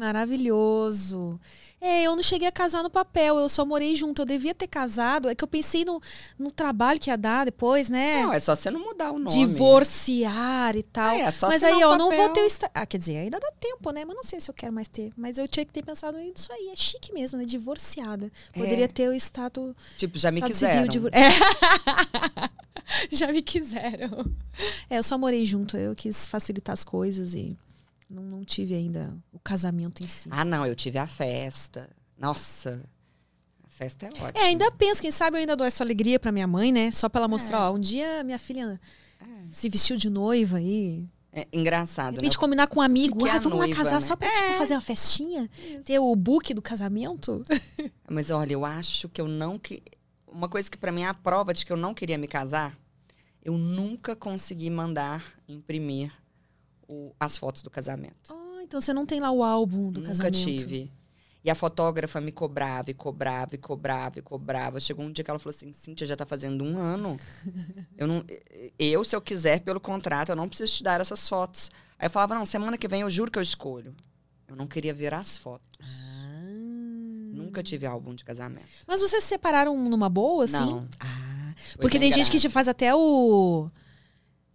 maravilhoso. É, eu não cheguei a casar no papel, eu só morei junto. Eu devia ter casado. É que eu pensei no, no trabalho que ia dar depois, né?
Não, é só você não mudar o nome.
Divorciar e tal.
É, é só
Mas aí, ó, não vou ter o. Insta- Ah, quer dizer, ainda dá tempo, né? Mas não sei se eu quero mais ter. Mas eu tinha que ter pensado nisso aí. É chique mesmo, né? Divorciada. Poderia
É.
ter o status.
Tipo, já me quiseram.
divor- É. Já me quiseram. É, eu só morei junto. Eu quis facilitar as coisas e não, não tive ainda o casamento em si.
Ah, não, eu tive a festa. Nossa, a festa é ótima.
É, ainda penso, quem sabe eu ainda dou essa alegria pra minha mãe, né? Só pra ela mostrar, ó, um dia minha filha se vestiu de noiva aí.
É
De
engraçado, né?
repente combinar com um amigo,
é
ah,
a
vamos lá
noiva,
casar
né?
só pra tipo, fazer uma festinha, ter o book do casamento.
Mas olha, eu acho que eu não que uma coisa que pra mim é a prova de que eu não queria me casar, eu nunca consegui mandar imprimir o- as fotos do casamento.
Ah, então você não tem lá o álbum do
nunca
casamento.
tive. E a fotógrafa me cobrava e cobrava e cobrava e cobrava. Chegou um dia que ela falou assim: Cíntia, já tá fazendo um ano. Eu, não, eu, se eu quiser, pelo contrato, eu não preciso te dar essas fotos. Aí eu falava: não, semana que vem eu juro que eu escolho. Eu não queria ver as fotos.
Ah.
Nunca tive álbum de casamento.
Mas vocês se separaram numa boa, assim?
Não.
Ah. Porque tem gente que
grave.
te faz até o.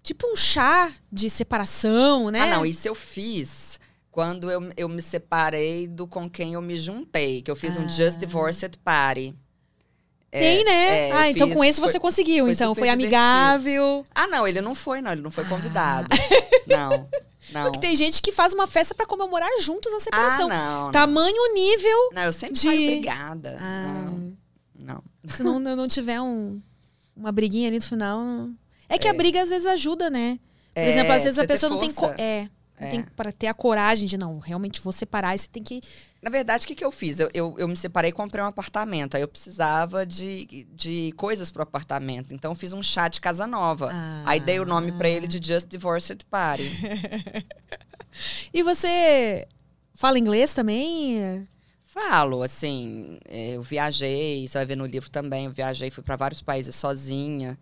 Tipo um chá de separação, né?
Ah, não, isso eu fiz quando eu, eu me separei do com quem eu me juntei, que eu fiz
Ah.
um Just Divorced Party. É,
Tem, né?
é,
ah, então
fiz-
com esse
foi-
você conseguiu,
foi
então. Foi amigável.
Ah, não, ele não foi, não, ele não foi convidado. Não, não.
Porque tem gente que faz uma festa pra comemorar juntos a
Ah,
separação.
não, não.
Tamanho nível.
Não, eu sempre
de-
saio obrigada.
Ah.
Não, não.
Se não, não tiver um, uma briguinha ali no final. É que a briga às vezes ajuda, né? Por
É,
exemplo, às vezes a pessoa não tem. É. Não
É.
tem para ter a coragem de, não, realmente vou separar, e você tem que.
Na verdade, o que, que eu fiz? Eu, eu, eu me separei e comprei um apartamento. Aí eu precisava de, de coisas pro apartamento. Então eu fiz um chá de casa nova.
Ah.
Aí dei o nome pra ele de Just Divorced Party.
E você fala inglês também?
Falo, assim, é, eu viajei, você vai ver no livro também, eu viajei, fui para vários países sozinha.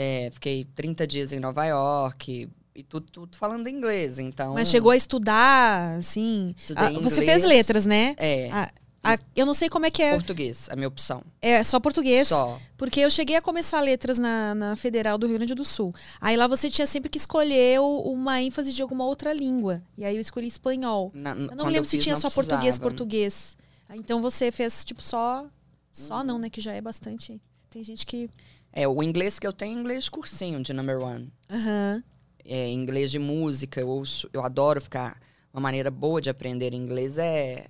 É, fiquei 30 dias em Nova York e tudo, tudo falando inglês, então...
Mas chegou a estudar, assim. Ah, você fez letras, né?
É,
Ah, ah, eu não sei como é que é.
português, a minha opção.
É só português.
Só.
Porque eu cheguei a começar letras na, na Federal do Rio Grande do Sul. Aí lá você tinha sempre que escolher uma ênfase de alguma outra língua. E aí eu escolhi espanhol.
Na,
Eu não me lembro se tinha só português, português. Ah, Então você fez, tipo, só. Só não, né? Que já é bastante. Tem gente que.
É, o inglês que eu tenho é inglês cursinho de number one.
Aham.
É, inglês de música, eu, ouço, eu adoro ficar... Uma maneira boa de aprender inglês é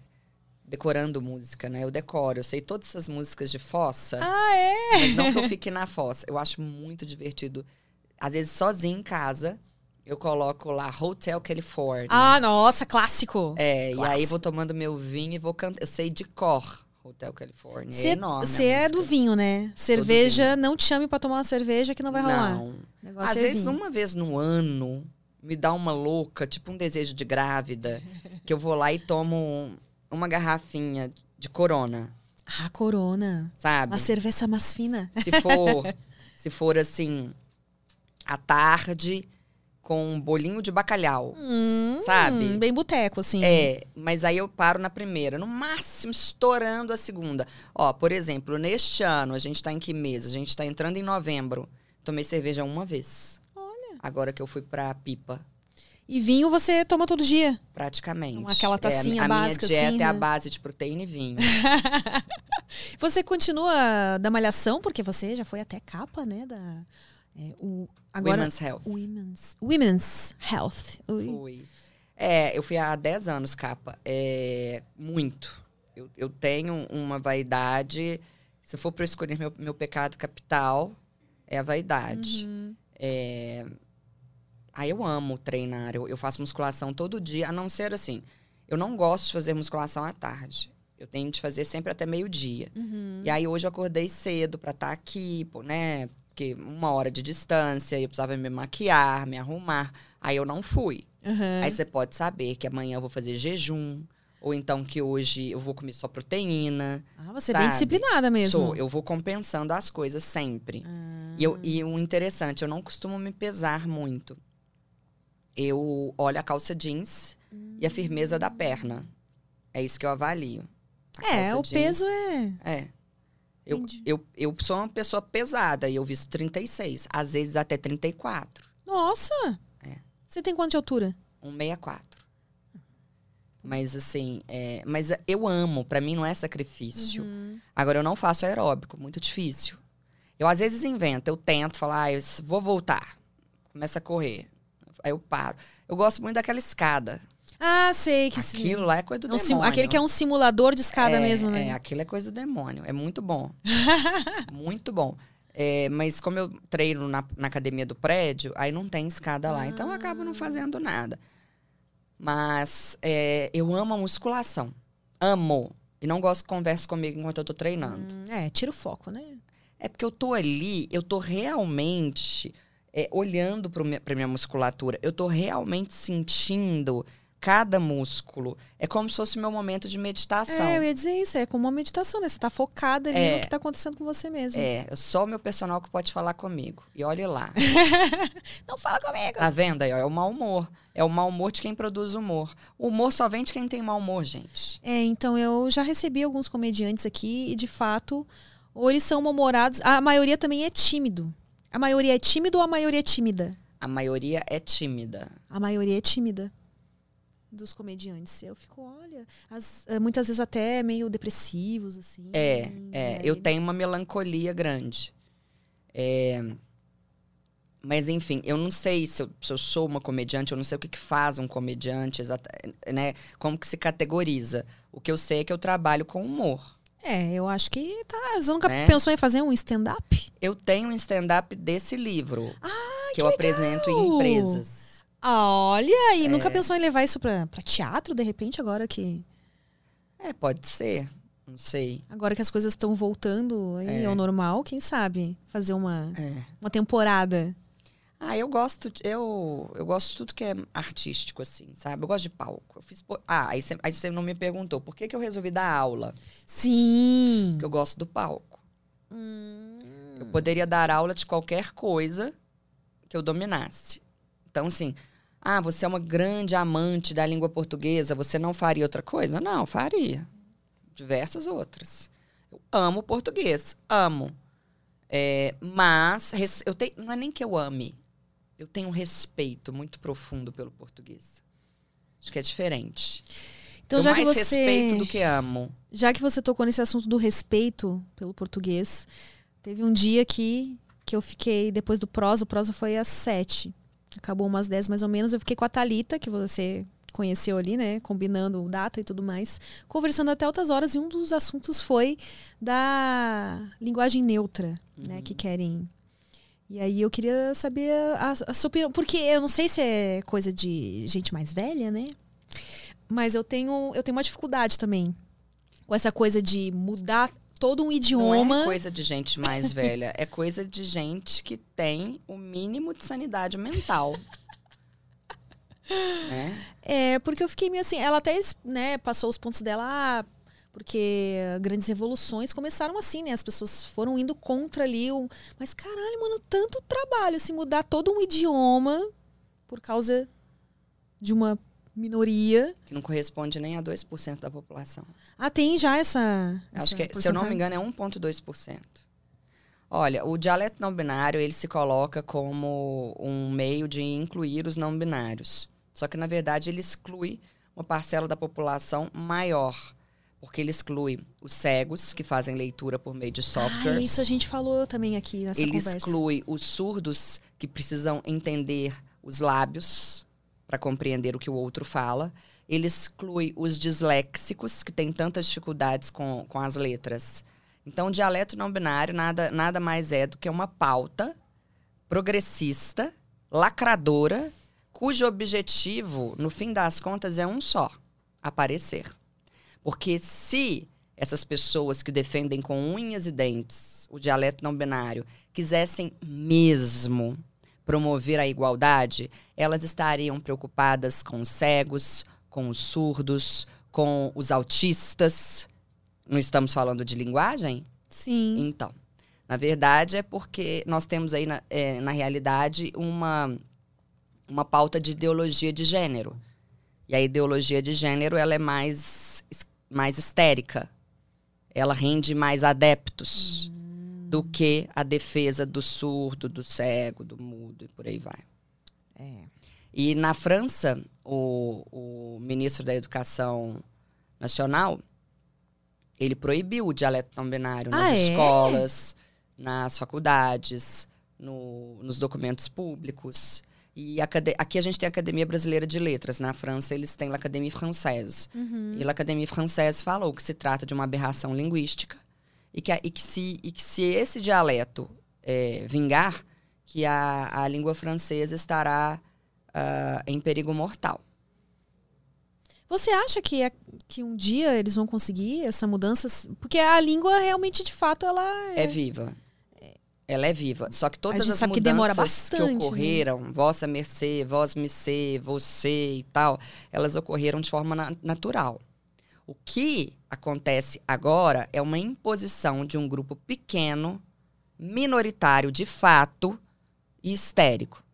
decorando música, né? Eu decoro, eu sei todas essas músicas de fossa.
Ah, é?
Mas não que eu fique na fossa. Eu acho muito divertido. Às vezes, sozinho em casa, eu coloco lá Hotel California.
Ah, nossa, clássico.
é, e aí
clássico.
vou tomando meu vinho e vou cantando. Eu sei de cor Hotel California.
Você
é enorme.
você é do vinho, né? Cerveja, não te chame pra tomar uma cerveja que não vai rolar.
Não. Às
é
vezes,
vinho.
uma vez no ano, me dá uma louca, tipo um desejo de grávida, que eu vou lá e tomo uma garrafinha de corona,
Ah, corona.
sabe?
Uma cerveja mais fina.
Se for, se for assim, à tarde, com um bolinho de bacalhau.
Hum,
Sabe?
Bem boteco, assim.
É, mas aí eu paro na primeira, no máximo estourando a segunda. Ó, por exemplo, neste ano, a gente tá em que mês? A gente tá entrando em novembro. Tomei cerveja uma vez.
Olha.
Agora que eu fui pra pipa,
E vinho você toma todo dia.
praticamente.
Uma- aquela
É, a-
tacinha
a,
básica,
minha dieta
assim,
é a
né?
base de proteína e vinho.
Você continua da malhação, porque você já foi até capa, né? Da, é, o, agora,
Women's Health.
Women's, Women's Health. Ui.
Fui. É, eu fui há 10 anos capa. É, muito. Eu, eu tenho uma vaidade. Se for para escolher meu, meu pecado capital, é a vaidade.
Uhum.
É... Ah, eu amo treinar. Eu, eu faço musculação todo dia, a não ser assim. Eu não gosto de fazer musculação à tarde. Eu tenho de fazer sempre até meio-dia.
Uhum.
E aí hoje eu acordei cedo pra estar aqui, pô, né? Porque uma hora de distância, eu precisava me maquiar, me arrumar. Aí eu não fui.
Uhum.
Aí você pode saber que amanhã eu vou fazer jejum. Ou então que hoje eu vou comer só proteína.
Ah, você é bem
sabe?
disciplinada mesmo.
Sou, eu vou compensando as coisas sempre.
Ah.
E, eu, e o interessante, eu não costumo me pesar muito. Eu olho a calça jeans e a firmeza da perna. É isso que eu avalio. A
É, o
jeans-
peso é.
É. Eu, eu, eu sou uma pessoa pesada e eu visto 36, às vezes até 34,
Nossa!
É.
Você tem quanto de altura?
164. Mas assim, é, mas eu amo, pra mim não é sacrifício.
Uhum.
Agora eu não faço aeróbico, muito difícil. Eu às vezes invento, eu tento falar, ah, eu vou voltar. Começa a correr. Aí eu paro. Eu gosto muito daquela escada.
Ah, sei que sim.
Aquilo lá é coisa do
É um sim-
demônio.
aquele que é um simulador de escada
É,
mesmo, né?
É, aquilo é coisa do demônio. É muito bom. muito bom. É, mas como eu treino na, na academia do prédio, aí não tem escada lá. Então eu acabo não fazendo nada. Mas é, eu amo a musculação. Amo. E não gosto que converse comigo enquanto eu tô treinando.
Hum, é, tira o foco, né?
É porque eu tô ali, eu tô realmente é, olhando pra minha musculatura. Eu tô realmente sentindo cada músculo. É como se fosse o meu momento de meditação.
É, eu ia dizer isso, é como uma meditação, né? Você tá focada ali
É.
no que tá acontecendo com você mesmo.
É, só o meu personal que pode falar comigo. E olhe lá.
Não fala comigo!
Tá vendo aí? É o mau humor. É o mau humor de quem produz humor. O humor só vem de quem tem mau humor, gente.
É, então eu já recebi alguns comediantes aqui e de fato, ou eles são mal-humorados, a maioria também é tímido. A maioria é tímido ou a maioria é tímida?
A maioria é tímida.
A maioria é tímida dos comediantes. Eu fico, olha, as- eh, muitas vezes até meio depressivos, assim.
É, é.
aí-
Eu tenho uma melancolia grande. É, Mas, enfim, eu não sei se eu, se eu sou uma comediante, eu não sei o que, que faz um comediante, exata- né? Como que se categoriza. O que eu sei é que eu trabalho com humor.
É, eu acho que tá. Você nunca
Né?
pensou em fazer um stand-up?
Eu tenho um stand-up desse livro.
Ah,
que eu apresento em empresas.
Olha, e
É.
nunca pensou em levar isso pra, pra teatro, de repente, agora que.
É, pode ser. Não sei.
Agora que as coisas estão voltando aí
É.
ao normal, quem sabe fazer uma,
É.
uma temporada.
Ah, eu gosto, eu, eu gosto de tudo que é artístico, assim, sabe? Eu gosto de palco. Eu fiz, ah, aí você, aí você não me perguntou por que, que eu resolvi dar aula.
Sim.
Porque eu gosto do palco.
Hum.
Eu poderia dar aula de qualquer coisa que eu dominasse. Então, assim, ah, você é uma grande amante da língua portuguesa, você não faria outra coisa? Não, faria. Diversas outras. Eu amo português, amo. É, mas eu tenho, não é nem que eu ame, eu tenho um respeito muito profundo pelo português. Acho que é diferente.
Então,
eu
já que
mais
você.
respeito do que amo.
Já que você tocou nesse assunto do respeito pelo português, teve um dia que, que eu fiquei, depois do prosa, o prosa foi às sete. Acabou umas dez mais ou menos. Eu fiquei com a Thalita, que você conheceu ali, né? Combinando data e tudo mais. Conversando até outras horas. E um dos assuntos foi da linguagem neutra, né? Que querem. E aí eu queria saber a, a sua opinião. Porque eu não sei se é coisa de gente mais velha, né? Mas eu tenho, eu tenho uma dificuldade também com essa coisa de mudar todo um
Não
idioma.
é coisa de gente mais velha, é coisa de gente que tem o mínimo de sanidade mental. né?
É, porque eu fiquei meio assim. Ela até né, passou os pontos dela, ah, porque grandes revoluções começaram assim, né? As pessoas foram indo contra ali. O... Mas caralho, mano, tanto trabalho, assim, mudar todo um idioma por causa de uma minoria.
Que não corresponde nem a 2% da população.
Ah, tem já essa.
Acho
essa
que, se eu não me engano, é 1,2%. Olha, o dialeto não binário, ele se coloca como um meio de incluir os não binários. Só que, na verdade, ele exclui uma parcela da população maior. Porque ele exclui os cegos, que fazem leitura por meio de softwares.
Ah, isso a gente falou também aqui nessa
ele
conversa.
exclui os surdos que precisam entender os lábios para compreender o que o outro fala. Ele exclui os disléxicos, que têm tantas dificuldades com, com as letras. Então, o dialeto não binário nada, nada mais é do que uma pauta progressista, lacradora, cujo objetivo, no fim das contas, é um só: aparecer. Porque se essas pessoas que defendem com unhas e dentes o dialeto não binário quisessem mesmo promover a igualdade, elas estariam preocupadas com os cegos, com os surdos, com os autistas. Não estamos falando de linguagem?
Sim.
Então, na verdade é porque nós temos aí, na, é, na realidade, uma, uma pauta de ideologia de gênero. E a ideologia de gênero ela é mais, mais histérica. Ela rende mais adeptos do que a defesa do surdo, do cego, do mudo e por aí vai.
É.
E na França, o, o ministro da Educação Nacional, ele proibiu o dialeto não binário nas
Ah, é?
escolas, nas faculdades, no- nos documentos públicos. E aqui a gente tem a Academia Brasileira de Letras. Na França, eles têm a Académie Française.
Uhum.
E a Académie Française falou que se trata de uma aberração linguística e que, e que, se, e que se esse dialeto é, vingar, que a, a língua francesa estará ah, em perigo mortal.
Você acha que, é, que um dia eles vão conseguir essa mudança? Porque a língua realmente, de fato, ela
É,
é.
viva. Ela é viva. Só que todas as
que
mudanças que
bastante, né?
ocorreram, vossa mercê, vós mercê, você e tal, elas ocorreram de forma na- natural. O que acontece agora é uma imposição de um grupo pequeno, minoritário de fato e histérico.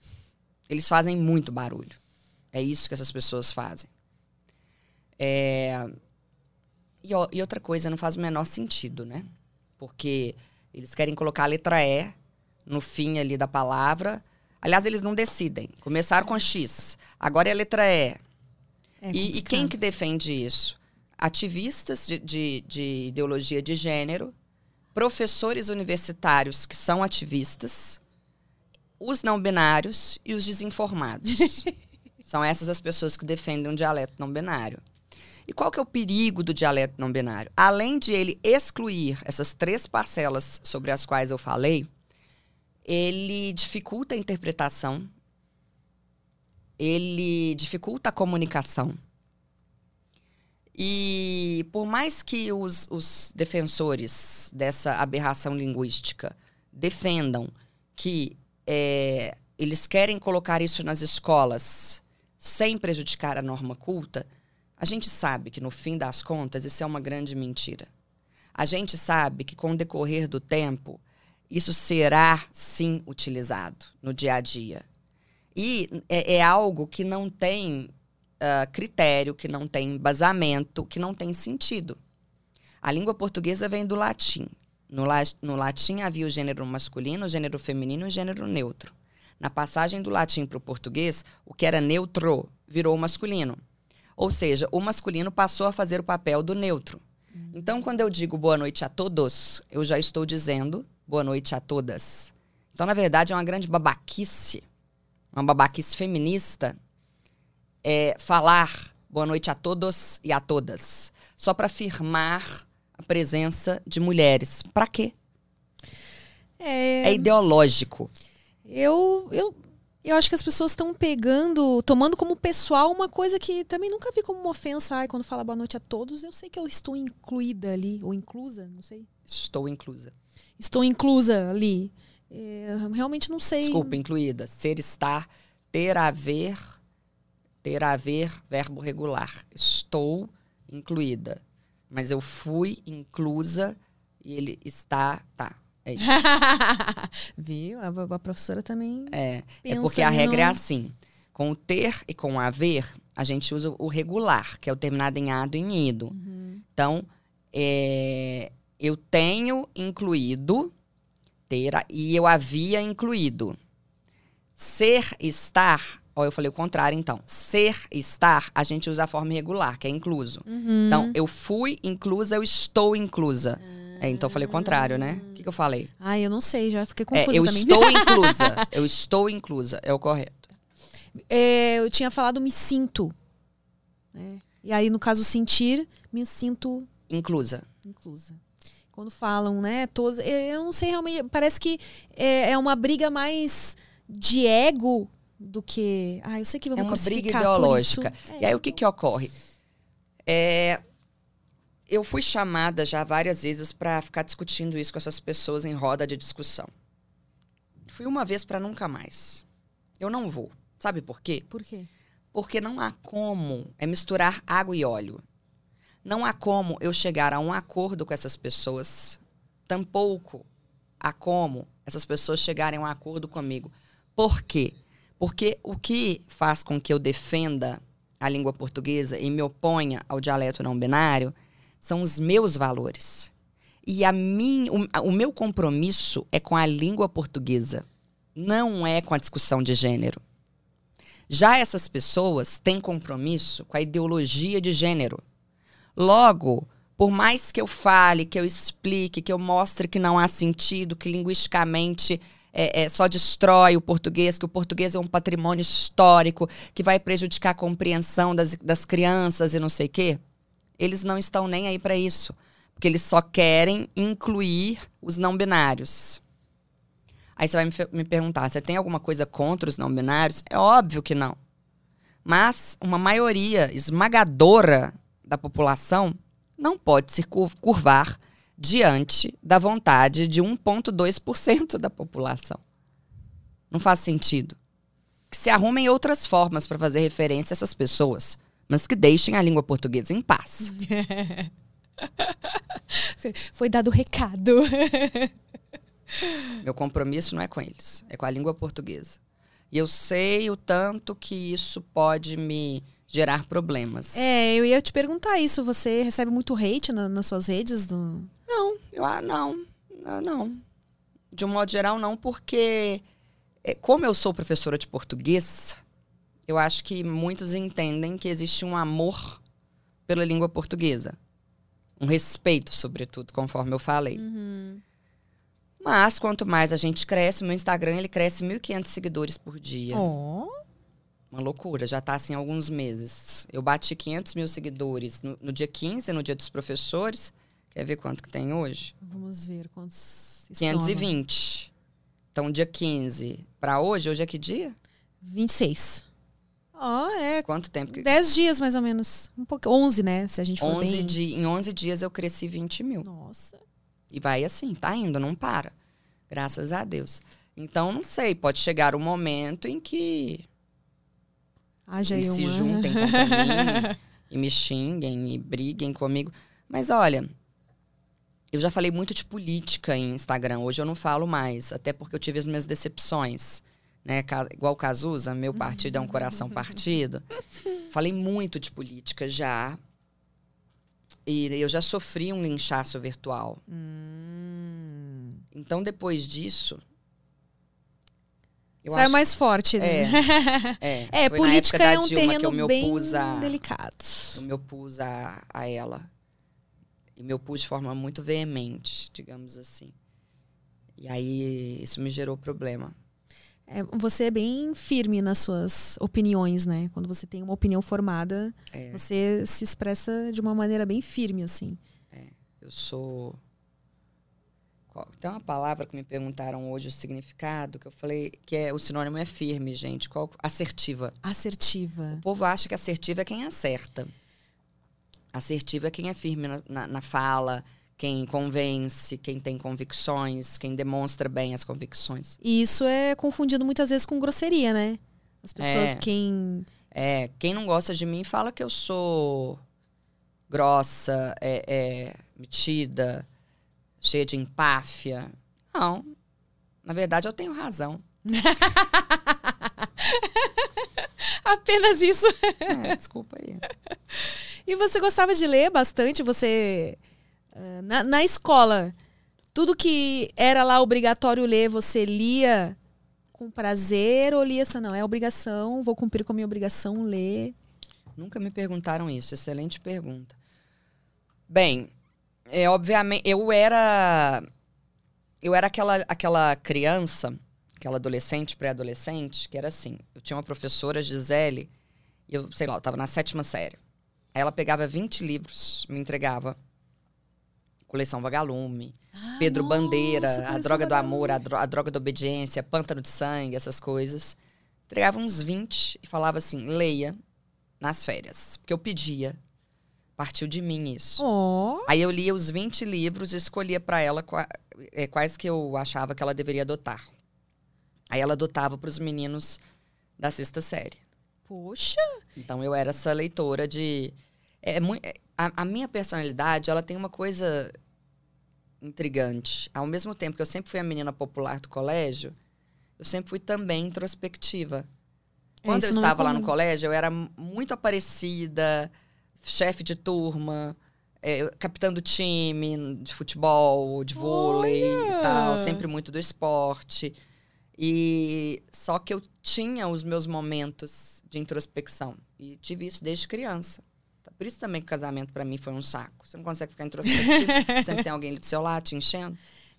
Eles fazem muito barulho. É isso que essas pessoas fazem. É, E, ó- e outra coisa, não faz o menor sentido, né? Porque eles querem colocar a letra E no fim ali da palavra. Aliás, eles não decidem. Começaram com X, agora é a letra E.
É
E, e quem que defende isso? Ativistas de, de- de ideologia de gênero, professores universitários que são ativistas, os não binários e os desinformados. são essas as pessoas que defendem um dialeto não binário. E qual que é o perigo do dialeto não binário? Além de ele excluir essas três parcelas sobre as quais eu falei, ele dificulta a interpretação, ele dificulta a comunicação. E por mais que os, os defensores dessa aberração linguística defendam que é, eles querem colocar isso nas escolas sem prejudicar a norma culta, a gente sabe que no fim das contas isso é uma grande mentira. A gente sabe que com o decorrer do tempo isso será sim utilizado no dia a dia. E é, é algo que não tem ah, critério, que não tem embasamento, que não tem sentido. A língua portuguesa vem do latim. No, la- no latim havia o gênero masculino, o gênero feminino e o gênero neutro. Na passagem do latim para o português, o que era neutro virou masculino. Ou seja, o masculino passou a fazer o papel do neutro. Então, quando eu digo boa noite a todos, eu já estou dizendo boa noite a todas. Então, na verdade, é uma grande babaquice, uma babaquice feminista, é falar boa noite a todos e a todas, só para afirmar a presença de mulheres. Para quê?
É,
É ideológico.
eu, eu, eu acho que as pessoas estão pegando, tomando como pessoal uma coisa que também nunca vi como uma ofensa. Ai, quando fala boa noite a todos, eu sei que eu estou incluída ali, ou inclusa, não sei.
Estou inclusa.
Estou inclusa ali. É, realmente não sei.
Desculpa, incluída. Ser, estar, ter, haver, ter, haver, verbo regular. Estou incluída. Mas eu fui inclusa e ele está. Tá. É isso.
Viu? A, a professora também.
É, é porque a regra é assim. Com o ter e com o haver, a gente usa o regular, que é o terminado em ado e em ido.
Uhum.
Então, é, eu tenho incluído ter e eu havia incluído. Ser, estar, ó, eu falei o contrário então. Ser, estar, a gente usa a forma irregular, que é incluso.
Uhum.
Então, eu fui inclusa, eu estou inclusa. É, então eu falei o contrário, né? O que, que eu falei?
Ai, eu não sei, já fiquei
É,
confusa
eu
também.
estou inclusa. Eu estou inclusa, é o correto.
É, eu tinha falado me sinto. né? E aí, no caso, sentir, me sinto
Inclusa.
inclusa. Quando falam, né, todos. Eu não sei realmente. Parece que é, é uma briga mais de ego do que. Ah, eu sei que eu
É
vou
uma briga ideológica.
É,
E aí o que, que ocorre? É, eu fui chamada já várias vezes para ficar discutindo isso com essas pessoas em roda de discussão. Fui uma vez para nunca mais. Eu não vou. Sabe por quê?
Por quê?
Porque não há como é misturar água e óleo. Não há como eu chegar a um acordo com essas pessoas. Tampouco há como essas pessoas chegarem a um acordo comigo. Por quê? Porque o que faz com que eu defenda a língua portuguesa e me oponha ao dialeto não binário são os meus valores. E a mim, o, o meu compromisso é com a língua portuguesa, não é com a discussão de gênero. Já essas pessoas têm compromisso com a ideologia de gênero. Logo, por mais que eu fale, que eu explique, que eu mostre que não há sentido, que linguisticamente é, é, só destrói o português, que o português é um patrimônio histórico, que vai prejudicar a compreensão das, das crianças e não sei o quê, eles não estão nem aí para isso. Porque eles só querem incluir os não binários. Aí você vai me, me perguntar, você tem alguma coisa contra os não binários? É óbvio que não. Mas uma maioria esmagadora da população não pode se cur- curvar diante da vontade de 1,2% da população. Não faz sentido. Que se arrumem outras formas para fazer referência a essas pessoas, mas que deixem a língua portuguesa em paz.
Foi dado o recado.
Meu compromisso não é com eles, é com a língua portuguesa. E eu sei o tanto que isso pode me gerar problemas.
É, eu ia te perguntar isso. Você recebe muito hate na, nas suas redes? Do...
Não, eu, ah, não, não, não. De um modo geral, não, porque é, como eu sou professora de português, eu acho que muitos entendem que existe um amor pela língua portuguesa. Um respeito, sobretudo, conforme eu falei.
Uhum.
Mas quanto mais a gente cresce, meu Instagram ele cresce 1.500 seguidores por dia.
Oh.
Uma loucura, já tá assim há alguns meses. Eu bati 500 mil seguidores no, no dia 15, no dia dos professores. Quer ver quanto que tem hoje?
Vamos ver quantos.
520. Então, dia 15 para hoje, hoje é que dia?
26. Ó, oh, é.
Quanto tempo? Que...
10 dias, mais ou menos. Um pouco, 11, né? Se a gente for
11
bem...
di... Em 11 dias eu cresci 20 mil.
Nossa.
E vai assim, tá indo, não para. Graças a Deus. Então, não sei, pode chegar um momento em que
Haja
eles
uma...
se juntem contra mim e me xinguem e briguem comigo. Mas olha, eu já falei muito de política em Instagram. Hoje eu não falo mais, até porque eu tive as minhas decepções. Né? Igual o Cazuza, meu partido é um coração partido. Falei muito de política já. E eu já sofri um linchaço virtual.
Hum.
Então, depois disso.
Eu Saiu mais forte, né?
É,
é, política é um
Dilma
terreno bem
a,
delicado.
Eu me opus a, a ela. E me opus de forma muito veemente, digamos assim. E aí, isso me gerou problema.
É, você é bem firme nas suas opiniões, né? Quando você tem uma opinião formada,
é.
você se expressa de uma maneira bem firme, assim.
É, eu sou. Tem uma palavra que me perguntaram hoje o significado, que eu falei que é o sinônimo é firme, gente. Qual? Assertiva.
Assertiva.
O povo acha que assertiva é quem acerta. Assertiva é quem é firme na, na, na fala, quem convence, quem tem convicções, quem demonstra bem as convicções.
E isso é confundido muitas vezes com grosseria, né? As pessoas,
É.
quem.
É, quem não gosta de mim fala que eu sou grossa, é, é, metida, cheia de empáfia. Não. Na verdade, eu tenho razão.
Apenas isso.
É, desculpa aí.
E você gostava de ler bastante? Você. ah, Na, na escola, tudo que era lá obrigatório ler, você lia com prazer ou lia assim, não, é obrigação, vou cumprir com a minha obrigação, ler.
Nunca me perguntaram isso. Excelente pergunta. Bem, é, obviamente, eu era. Eu era aquela, aquela criança, aquela adolescente, pré-adolescente, que era assim. Eu tinha uma professora, Gisele, e eu, sei lá, eu tava na sétima série. Aí ela pegava 20 livros, me entregava. Coleção Vagalume, Pedro
nossa,
Bandeira, A Droga do. Amor, a, Dro- a Droga da Obediência, Pântano de Sangue, essas coisas. Entregava uns 20 e falava assim: leia nas férias. Porque eu pedia. Partiu de mim isso.
Ó.
Aí eu lia os 20 livros e escolhia para ela qua- eh, quais que eu achava que ela deveria adotar. Aí ela adotava para os meninos da sexta série.
Poxa.
Então eu era essa leitora de. É, mui- é, a, a minha personalidade, ela tem uma coisa intrigante. Ao mesmo tempo que eu sempre fui a menina popular do colégio, eu sempre fui também introspectiva.
É,
Quando eu
é
estava lá no colégio, eu era muito aparecida, chefe de turma, é, capitã do time de futebol, de vôlei e tal,
Olha!
sempre muito do esporte. E só que eu tinha os meus momentos de introspecção e tive isso desde criança. Por isso também que o casamento pra mim foi um saco. Você não consegue ficar introspectivo, sempre tem alguém do seu lado te enchendo.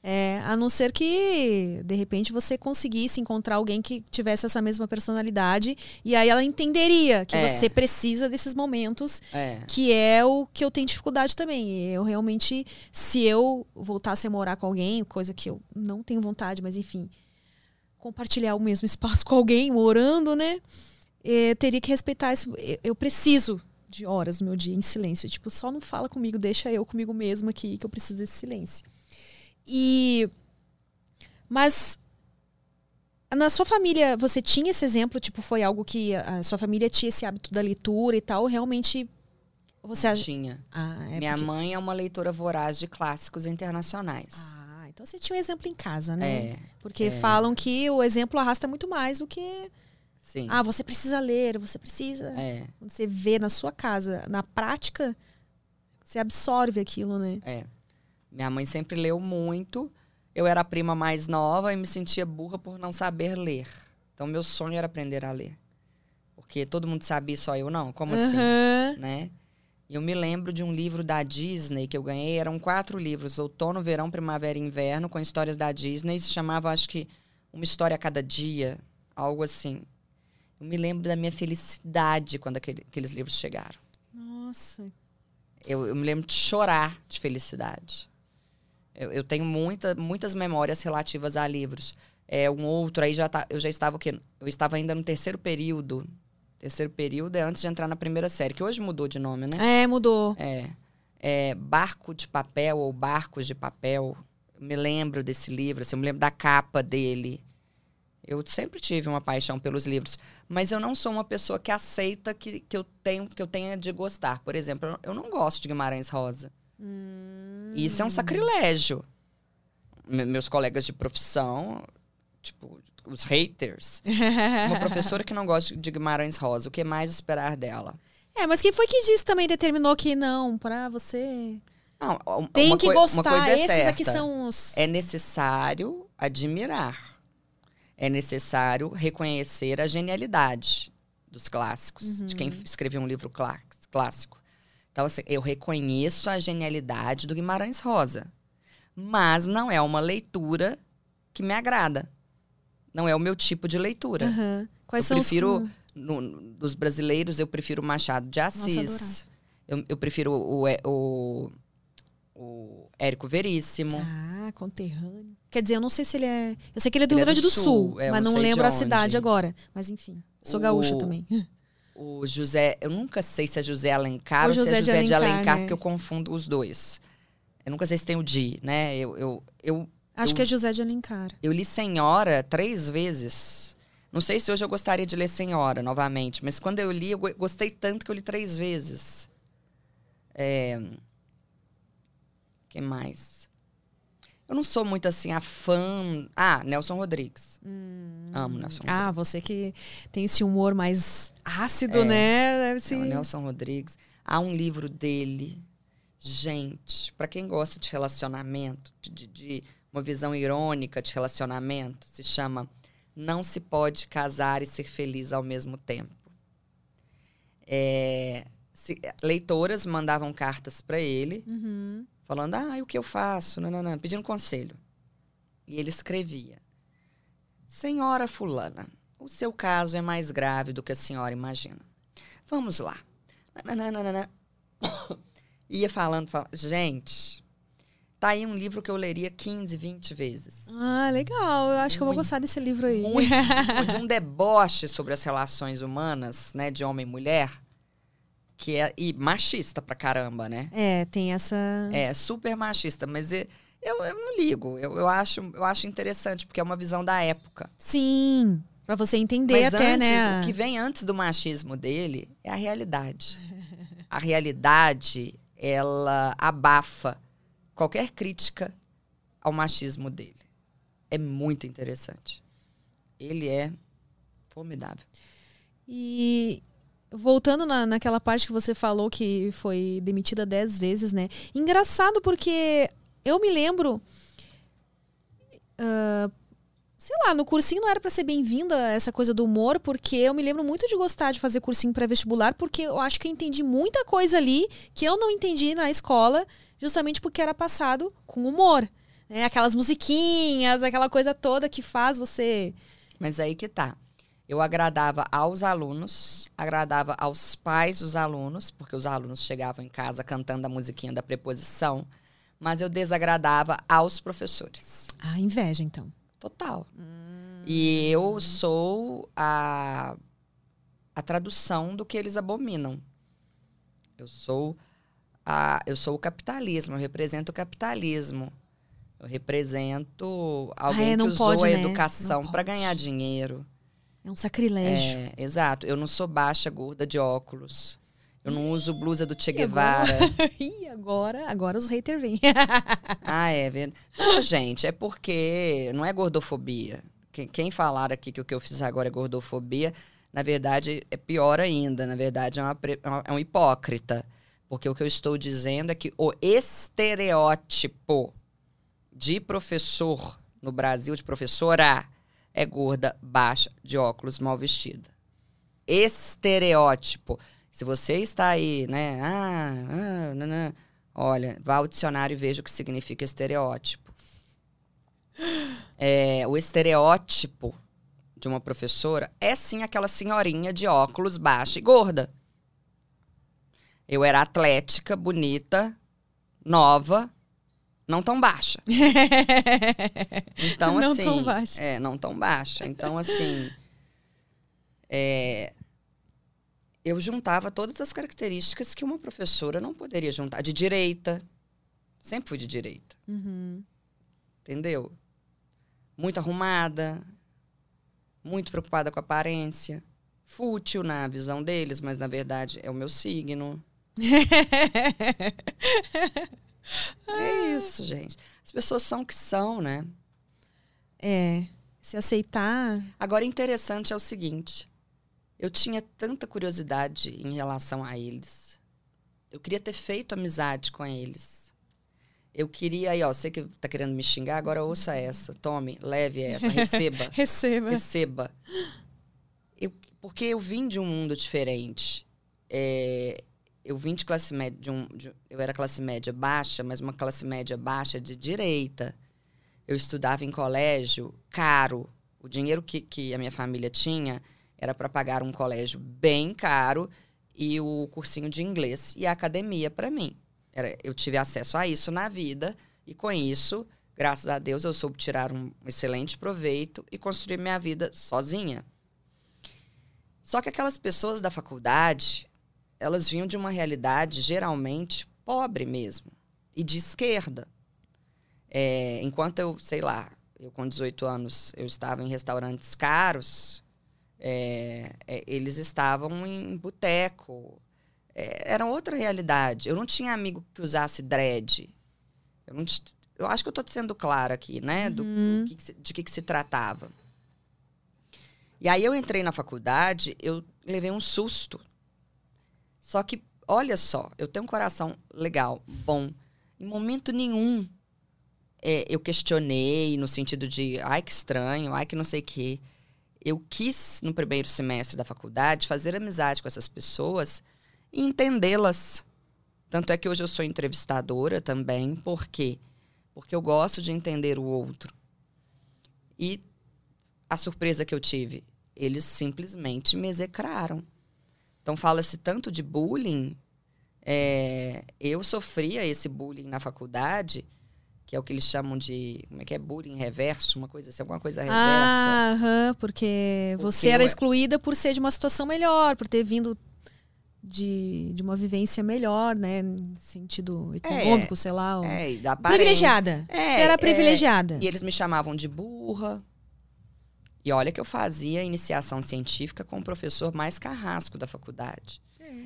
É, a não ser que, de repente, você conseguisse encontrar alguém que tivesse essa mesma personalidade e aí ela entenderia que
É.
você precisa desses momentos,
É.
que é o que eu tenho dificuldade também. Eu realmente, se eu voltasse a morar com alguém, coisa que eu não tenho vontade, mas enfim, compartilhar o mesmo espaço com alguém, morando, né? eh, teria que respeitar esse. eu- Eu preciso de horas no meu dia em silêncio. Tipo, só não fala comigo, deixa eu comigo mesma aqui, que eu preciso desse silêncio. E. Mas. Na sua família, você tinha esse exemplo? Tipo, foi algo que a sua família tinha esse hábito da leitura e tal? Realmente. Você.
Tinha.
Ah, é
Minha
porque...
mãe é uma leitora voraz de clássicos internacionais.
Ah, então você tinha um exemplo em casa, né?
É.
Porque
é.
falam que o exemplo arrasta muito mais do que.
Sim.
Ah, você precisa ler, você precisa.
É,
você vê na sua casa, na prática, você absorve aquilo, né?
é. Minha mãe sempre leu muito. Eu era a prima mais nova e me sentia burra por não saber ler. Então, meu sonho era aprender a ler. Porque todo mundo sabia, só eu não. Como assim?
Aham.
né? Eu me lembro de um livro da Disney que eu ganhei, eram quatro livros, outono, verão, primavera e inverno, com histórias da Disney, se chamava, acho que, Uma História a Cada Dia, algo assim. Eu me lembro da minha felicidade quando aquele- aqueles livros chegaram.
Nossa.
Eu, eu me lembro de chorar de felicidade. Eu, eu tenho muita, muitas memórias relativas a livros. É, um outro aí já tá, eu já estava o quê? Eu estava ainda no terceiro período. Terceiro período é antes de entrar na primeira série, que hoje mudou de nome, né?
É, mudou.
É, é Barco de Papel ou Barcos de Papel. Eu me lembro desse livro, assim, eu me lembro da capa dele. Eu sempre tive uma paixão pelos livros, mas eu não sou uma pessoa que aceita que, que eu tenho que eu tenha de gostar. Por exemplo, eu- eu não gosto de Guimarães Rosa. E Isso é um sacrilégio. Me- meus colegas de profissão, tipo, os haters. Uma professora que não gosta de Guimarães Rosa, o que mais esperar dela?
É, mas quem foi que disse também, determinou que não, pra você.
Não, um-
Tem
uma
que
uma
gostar.
é
Esses aqui
certa.
são os.
É necessário admirar. É necessário reconhecer a genialidade dos clássicos, de quem escreveu um livro clá- clássico. Então, assim, eu reconheço a genialidade do Guimarães Rosa. Mas não é uma leitura que me agrada. Não é o meu tipo de leitura.
Aham. Quais
eu
são
prefiro,
os.
no- no- dos brasileiros, eu prefiro Machado de Assis.
adorava.
eu, eu prefiro o, é- o, o Érico Veríssimo.
Ah, conterrâneo. Quer dizer, eu não sei se ele é. Eu sei que ele é do
Ele
Rio
é
Grande
do
do Sul,
Sul, é,
mas
não
não lembro a cidade agora. Mas enfim, sou gaúcha
O-
também.
O José, eu nunca sei se é José Alencar
Ou
se é
de
José de
Alencar,
Alencar,
né?
porque eu confundo os dois. Eu nunca sei se tem o Di, né? Eu, eu, eu,
Acho
Eu-
que é José de Alencar.
eu li Senhora três vezes. Não sei se hoje eu gostaria de ler Senhora novamente, mas quando eu li, eu go- gostei tanto que eu li três vezes. É... Quem mais? Eu não sou muito assim a fã. Ah, Nelson Rodrigues. Amo Nelson Rodrigues.
Ah, você que tem esse humor mais ácido,
É.
né? Deve
É,
ser.
o Nelson Rodrigues. Há um livro dele. Gente, pra quem gosta de relacionamento, de, de- uma visão irônica de relacionamento, se chama Não se pode casar e ser feliz ao mesmo tempo. É, se- leitoras mandavam cartas pra ele,
Uhum.
Falando: ah, o que eu faço? Não, não, não, pedindo conselho. E ele escrevia: Senhora Fulana, o seu caso é mais grave do que a senhora imagina. Vamos lá. Nananana. Ia falando, falando. Gente, tá aí um livro que eu leria 15, 20 vezes.
Ah, legal. Eu acho que eu vou
Muito,
gostar desse livro aí.
Muito, de um deboche sobre as relações humanas, né, de homem e mulher, que é e machista pra caramba, né?
É, tem essa.
É, super machista, mas eu, eu não ligo. Eu, eu, acho, eu acho interessante, porque é uma visão da época.
Sim. Pra você entender
Mas
até,
antes,
né?
o que vem antes do machismo dele é a realidade. A realidade, ela abafa qualquer crítica ao machismo dele. É muito interessante. Ele é formidável.
E voltando na, naquela parte que você falou que foi demitida dez vezes, né? Engraçado porque eu me lembro. ah, sei lá, no cursinho não era pra ser bem-vinda essa coisa do humor, porque eu me lembro muito de gostar de fazer cursinho pré-vestibular, porque eu acho que eu entendi muita coisa ali que eu não entendi na escola, justamente porque era passado com humor. Né? Aquelas musiquinhas, aquela coisa toda que faz você.
Mas aí que tá. Eu agradava aos alunos, agradava aos pais dos alunos, porque os alunos chegavam em casa cantando a musiquinha da preposição, mas eu desagradava aos professores.
Ah, inveja, então.
Total. E eu sou a, a tradução do que eles abominam. Eu sou a, eu sou o capitalismo, eu represento o capitalismo. Eu represento alguém
Ah, é,
que usou
pode,
a
né?
educação
Não
para ganhar dinheiro.
É um sacrilégio.
É, exato. Eu não sou baixa, gorda de óculos. Eu não uso blusa do Che
E agora?
Guevara.
Ih, agora, agora os haters vêm.
ah, é verdade. Não, gente, é porque não é gordofobia. Quem, quem falar aqui que o que eu fiz agora é gordofobia, na verdade é pior ainda. Na verdade é, é uma- é um hipócrita. Porque o que eu estou dizendo é que o estereótipo de professor no Brasil, de professora, é gorda, baixa, de óculos, mal vestida. Estereótipo. Se você está aí, né? Ah, ah, nanã, olha, vá ao dicionário e veja o que significa estereótipo. É, o estereótipo de uma professora é sim aquela senhorinha de óculos baixa e gorda. Eu era atlética, bonita, nova, não tão baixa. Então,
Não
assim.
tão baixa.
É, não tão baixa. Então, assim. é, eu juntava todas as características que uma professora não poderia juntar. De direita. Sempre fui de direita.
Uhum.
Entendeu? Muito arrumada. Muito preocupada com a aparência. Fútil na visão deles, mas na verdade é o meu signo. É isso, gente. As pessoas são o que são, né?
É. Se aceitar.
Agora, interessante é o seguinte: eu tinha tanta curiosidade em relação a eles. Eu queria ter feito amizade com eles. Eu queria, aí, ó, você que tá querendo me xingar, agora ouça essa. Tome, leve essa, receba.
Receba.
receba. Eu, porque eu vim de um mundo diferente. É, eu vim de classe média, de um, de- eu era classe média baixa, mas uma classe média baixa de direita. Eu estudava em colégio caro. O dinheiro que, que a minha família tinha era para pagar um colégio bem caro e o cursinho de inglês e a academia para mim. Era, eu tive acesso a isso na vida e com isso, graças a Deus, eu soube tirar um excelente proveito e construir minha vida sozinha. Só que aquelas pessoas da faculdade, elas vinham de uma realidade geralmente pobre mesmo e de esquerda. É, enquanto eu, sei lá, eu com 18 anos, eu estava em restaurantes caros, é, é, eles estavam em boteco. É, era outra realidade. Eu não tinha amigo que usasse dread. Eu, não eu acho que eu estou sendo clara aqui, né? Do,
Uhum.
do que de que, que se tratava. E aí eu entrei na faculdade, eu levei um susto. Só que, olha só, eu tenho um coração legal, bom. Em momento nenhum é, eu questionei no sentido de, ai que estranho, ai que não sei o quê. Eu quis, no primeiro semestre da faculdade, fazer amizade com essas pessoas e entendê-las. Tanto é que hoje eu sou entrevistadora também, por quê? Porque eu gosto de entender o outro. E a surpresa que eu tive, eles simplesmente me execraram. Então fala-se tanto de bullying. é, eu sofria esse bullying na faculdade, que é o que eles chamam de. Como é que é? Bullying reverso, uma coisa assim, alguma coisa reversa.
Ah, aham, porque você
Porque
era
eu-
excluída por ser de uma situação melhor, por ter vindo de, de uma vivência melhor, né? Em sentido econômico, sei lá. ou-
É, e da aparência.
privilegiada.
É,
você era
é.
privilegiada.
E eles me chamavam de burra. E olha que eu fazia iniciação científica com o professor mais carrasco da faculdade.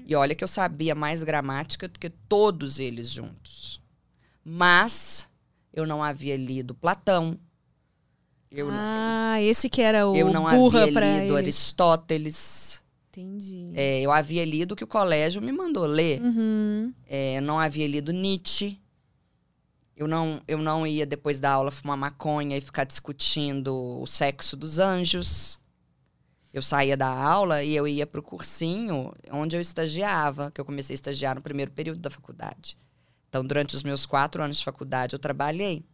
E olha que eu sabia mais gramática do que todos eles juntos. Mas eu não havia lido Platão. Eu, não-
ah, esse que era o
eu não
burra
havia lido
eles.
Aristóteles.
Entendi.
É, eu havia lido o que o colégio me mandou ler.
Uhum.
É, não havia lido Nietzsche. Eu não, eu não ia, depois da aula, fumar maconha e ficar discutindo o sexo dos anjos. Eu saía da aula e eu ia pro cursinho onde eu estagiava, que eu comecei a estagiar no primeiro período da faculdade. Então, durante os meus quatro anos de faculdade, eu trabalhei.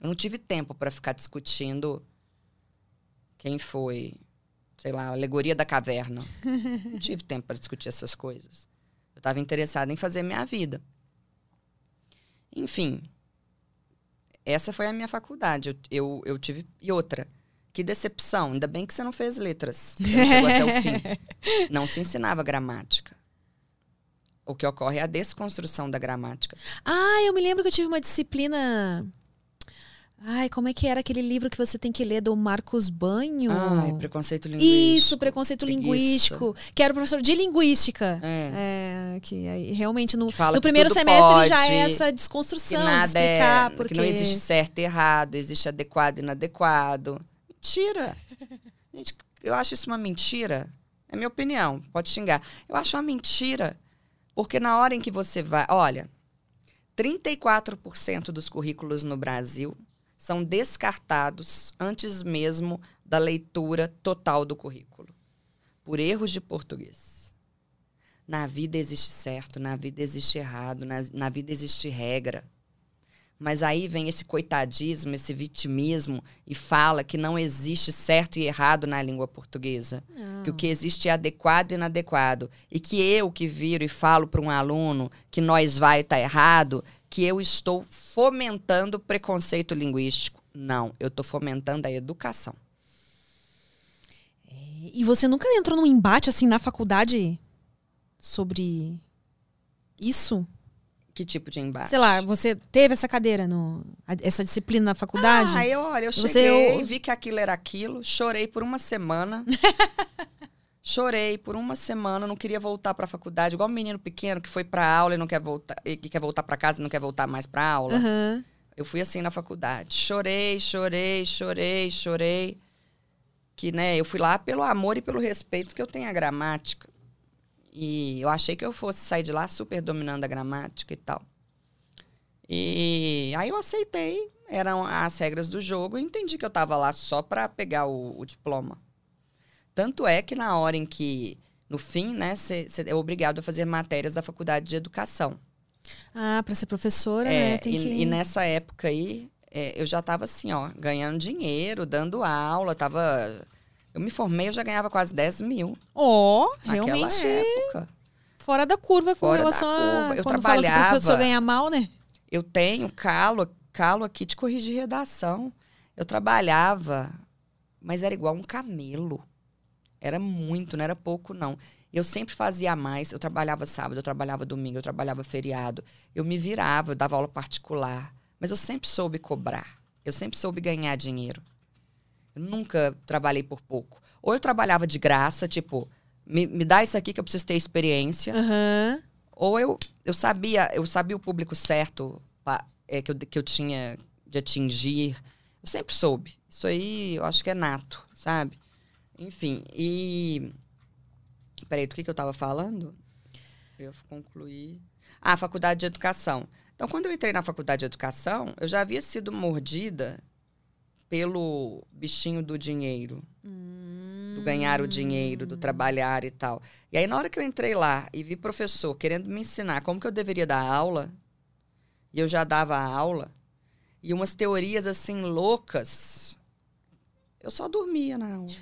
Eu não tive tempo para ficar discutindo quem foi, sei lá, a alegoria da caverna. não tive tempo para discutir essas coisas. Eu estava interessada em fazer minha vida. Enfim, essa foi a minha faculdade. Eu, eu, eu tive. E outra. Que decepção. Ainda bem que você não fez letras. Chegou até o fim. Não se ensinava gramática. O que ocorre é a desconstrução da gramática.
Ah, eu me lembro que eu tive uma disciplina. Ai, como é que era aquele livro que você tem que ler do Marcos Banho?
Ai, preconceito linguístico.
Isso, preconceito
Preguiça.
linguístico. Que era o professor de linguística.
É.
É, que aí realmente no,
Que
no
que
primeiro semestre já
pode,
é essa
Que
desconstrução, de
nada
explicar
é.
porque
Que não existe certo e errado, existe adequado e inadequado. Mentira! Gente, eu acho isso uma mentira. É minha opinião, pode xingar. Eu acho uma mentira. Porque na hora em que você vai. Olha, 34% dos currículos no Brasil são descartados antes mesmo da leitura total do currículo, por erros de português. Na vida existe certo, na vida existe errado, na, na vida existe regra. Mas aí vem esse coitadismo, esse vitimismo e fala que não existe certo e errado na língua portuguesa.
Não.
Que o que existe é adequado e inadequado. E que eu que viro e falo para um aluno que nós vai estar errado, que eu estou fomentando preconceito linguístico. Não, eu estou fomentando a educação.
E você nunca entrou num embate assim na faculdade sobre isso?
Que tipo de embate?
Sei lá, você teve essa cadeira, no, essa disciplina na faculdade?
Ah, eu, olha, eu
Você-
cheguei,
eu-
vi que aquilo era aquilo, chorei por uma semana. chorei por uma semana, não queria voltar para a faculdade, igual um menino pequeno que foi para aula e não quer voltar, e que quer voltar para casa e não quer voltar mais para aula.
Aham.
Eu fui assim na faculdade. Chorei, chorei, chorei, chorei. Que, né, eu fui lá pelo amor e pelo respeito que eu tenho à gramática. E eu achei que eu fosse sair de lá super dominando a gramática e tal. E aí eu aceitei, eram as regras do jogo, e entendi que eu tava lá só para pegar o, o diploma. Tanto é que na hora em que, no fim, né, você é obrigado a fazer matérias da faculdade de educação.
Ah, pra ser professora,
É,
né? Tem
e,
que...
e nessa época aí, é, eu já tava assim, ó, ganhando dinheiro, dando aula, tava... Eu me formei, eu já ganhava quase 10 mil.
Ó,
Naquela
realmente
época.
fora da curva com
Fora da
relação a
curva. Eu
quando fala que o
trabalhava-
professor ganha mal, né?
Eu tenho calo, calo aqui de corrigir redação. Eu trabalhava, mas era igual um camelo. Era muito, não era pouco, não. Eu sempre fazia mais. Eu trabalhava sábado, eu trabalhava domingo, eu trabalhava feriado. Eu me virava, eu dava aula particular. Mas eu sempre soube cobrar. Eu sempre soube ganhar dinheiro. Eu nunca trabalhei por pouco. Ou eu trabalhava de graça, tipo, me, me dá isso aqui que eu preciso ter experiência.
Aham.
Ou eu, eu sabia, eu sabia o público certo pa- é, que, eu, que eu tinha de atingir. Eu sempre soube. Isso aí eu acho que é nato, sabe? Enfim, e. Peraí, do que, que eu tava falando? Eu concluí. Ah, faculdade de educação. Então, quando eu entrei na faculdade de educação, eu já havia sido mordida pelo bichinho do dinheiro do ganhar o dinheiro, do trabalhar e tal. E aí, na hora que eu entrei lá e vi professor querendo me ensinar como que eu deveria dar aula, e eu já dava aula, e umas teorias assim loucas, eu só dormia na aula.